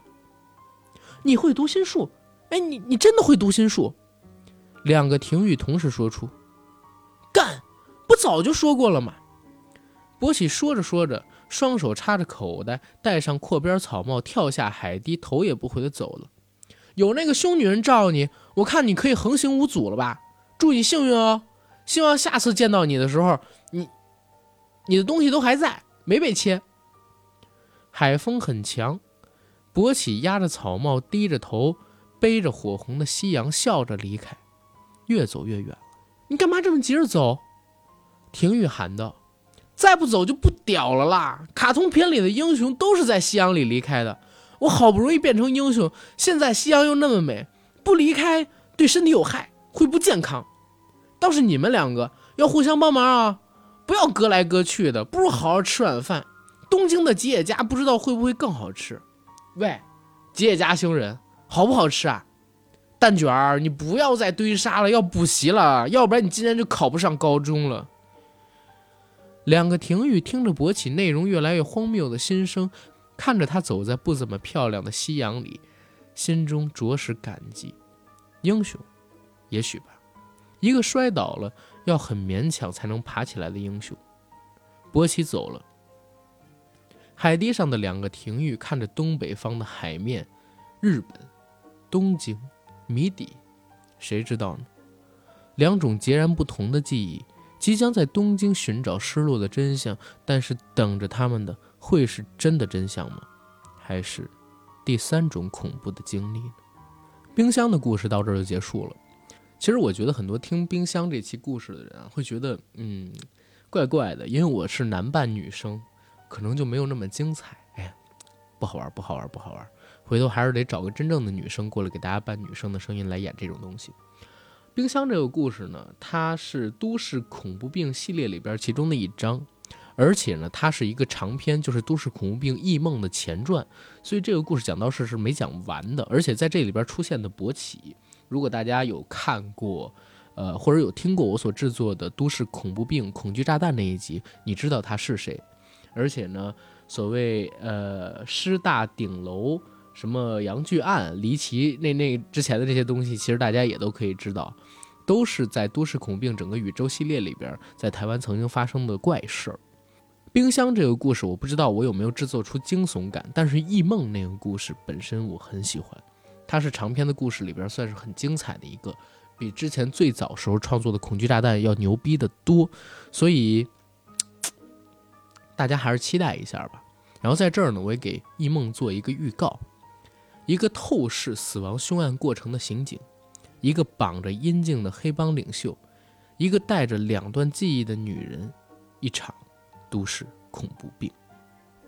你会读心术？哎，你你真的会读心术？两个廷玉同时说出：“干！不早就说过了吗？”博启说着说着，双手插着口袋，戴上阔边草帽，跳下海堤，头也不回的走了。有那个凶女人罩你，我看你可以横行无阻了吧？祝你幸运哦！希望下次见到你的时候。你，你的东西都还在，没被切。海风很强，博起压着草帽，低着头，背着火红的夕阳，笑着离开，越走越远了。你干嘛这么急着走？廷玉喊道：“再不走就不屌了啦！卡通片里的英雄都是在夕阳里离开的，我好不容易变成英雄，现在夕阳又那么美，不离开对身体有害，会不健康。倒是你们两个要互相帮忙啊！”不要隔来隔去的，不如好好吃晚饭。东京的吉野家不知道会不会更好吃？喂，吉野家星人，好不好吃啊？蛋卷儿，你不要再堆沙了，要补习了，要不然你今年就考不上高中了。两个庭玉听着博起内容越来越荒谬的心声，看着他走在不怎么漂亮的夕阳里，心中着实感激。英雄，也许吧。一个摔倒了要很勉强才能爬起来的英雄，波奇走了。海堤上的两个庭玉看着东北方的海面，日本、东京、谜底，谁知道呢？两种截然不同的记忆即将在东京寻找失落的真相，但是等着他们的会是真的真相吗？还是第三种恐怖的经历呢？冰箱的故事到这儿就结束了。其实我觉得很多听冰箱这期故事的人啊，会觉得嗯，怪怪的，因为我是男扮女生，可能就没有那么精彩。哎，不好玩，不好玩，不好玩。回头还是得找个真正的女生过来给大家扮女生的声音来演这种东西。冰箱这个故事呢，它是都市恐怖病系列里边其中的一章，而且呢，它是一个长篇，就是都市恐怖病异梦的前传，所以这个故事讲到是是没讲完的，而且在这里边出现的勃起。如果大家有看过，呃，或者有听过我所制作的《都市恐怖病恐惧炸弹》那一集，你知道他是谁。而且呢，所谓呃师大顶楼什么杨巨案、离奇那那之前的这些东西，其实大家也都可以知道，都是在《都市恐怖病》整个宇宙系列里边，在台湾曾经发生的怪事儿。冰箱这个故事，我不知道我有没有制作出惊悚感，但是异梦那个故事本身我很喜欢。它是长篇的故事里边算是很精彩的一个，比之前最早时候创作的《恐惧炸弹》要牛逼的多，所以大家还是期待一下吧。然后在这儿呢，我也给异梦做一个预告：一个透视死亡凶案过程的刑警，一个绑着阴茎的黑帮领袖，一个带着两段记忆的女人，一场都市恐怖病。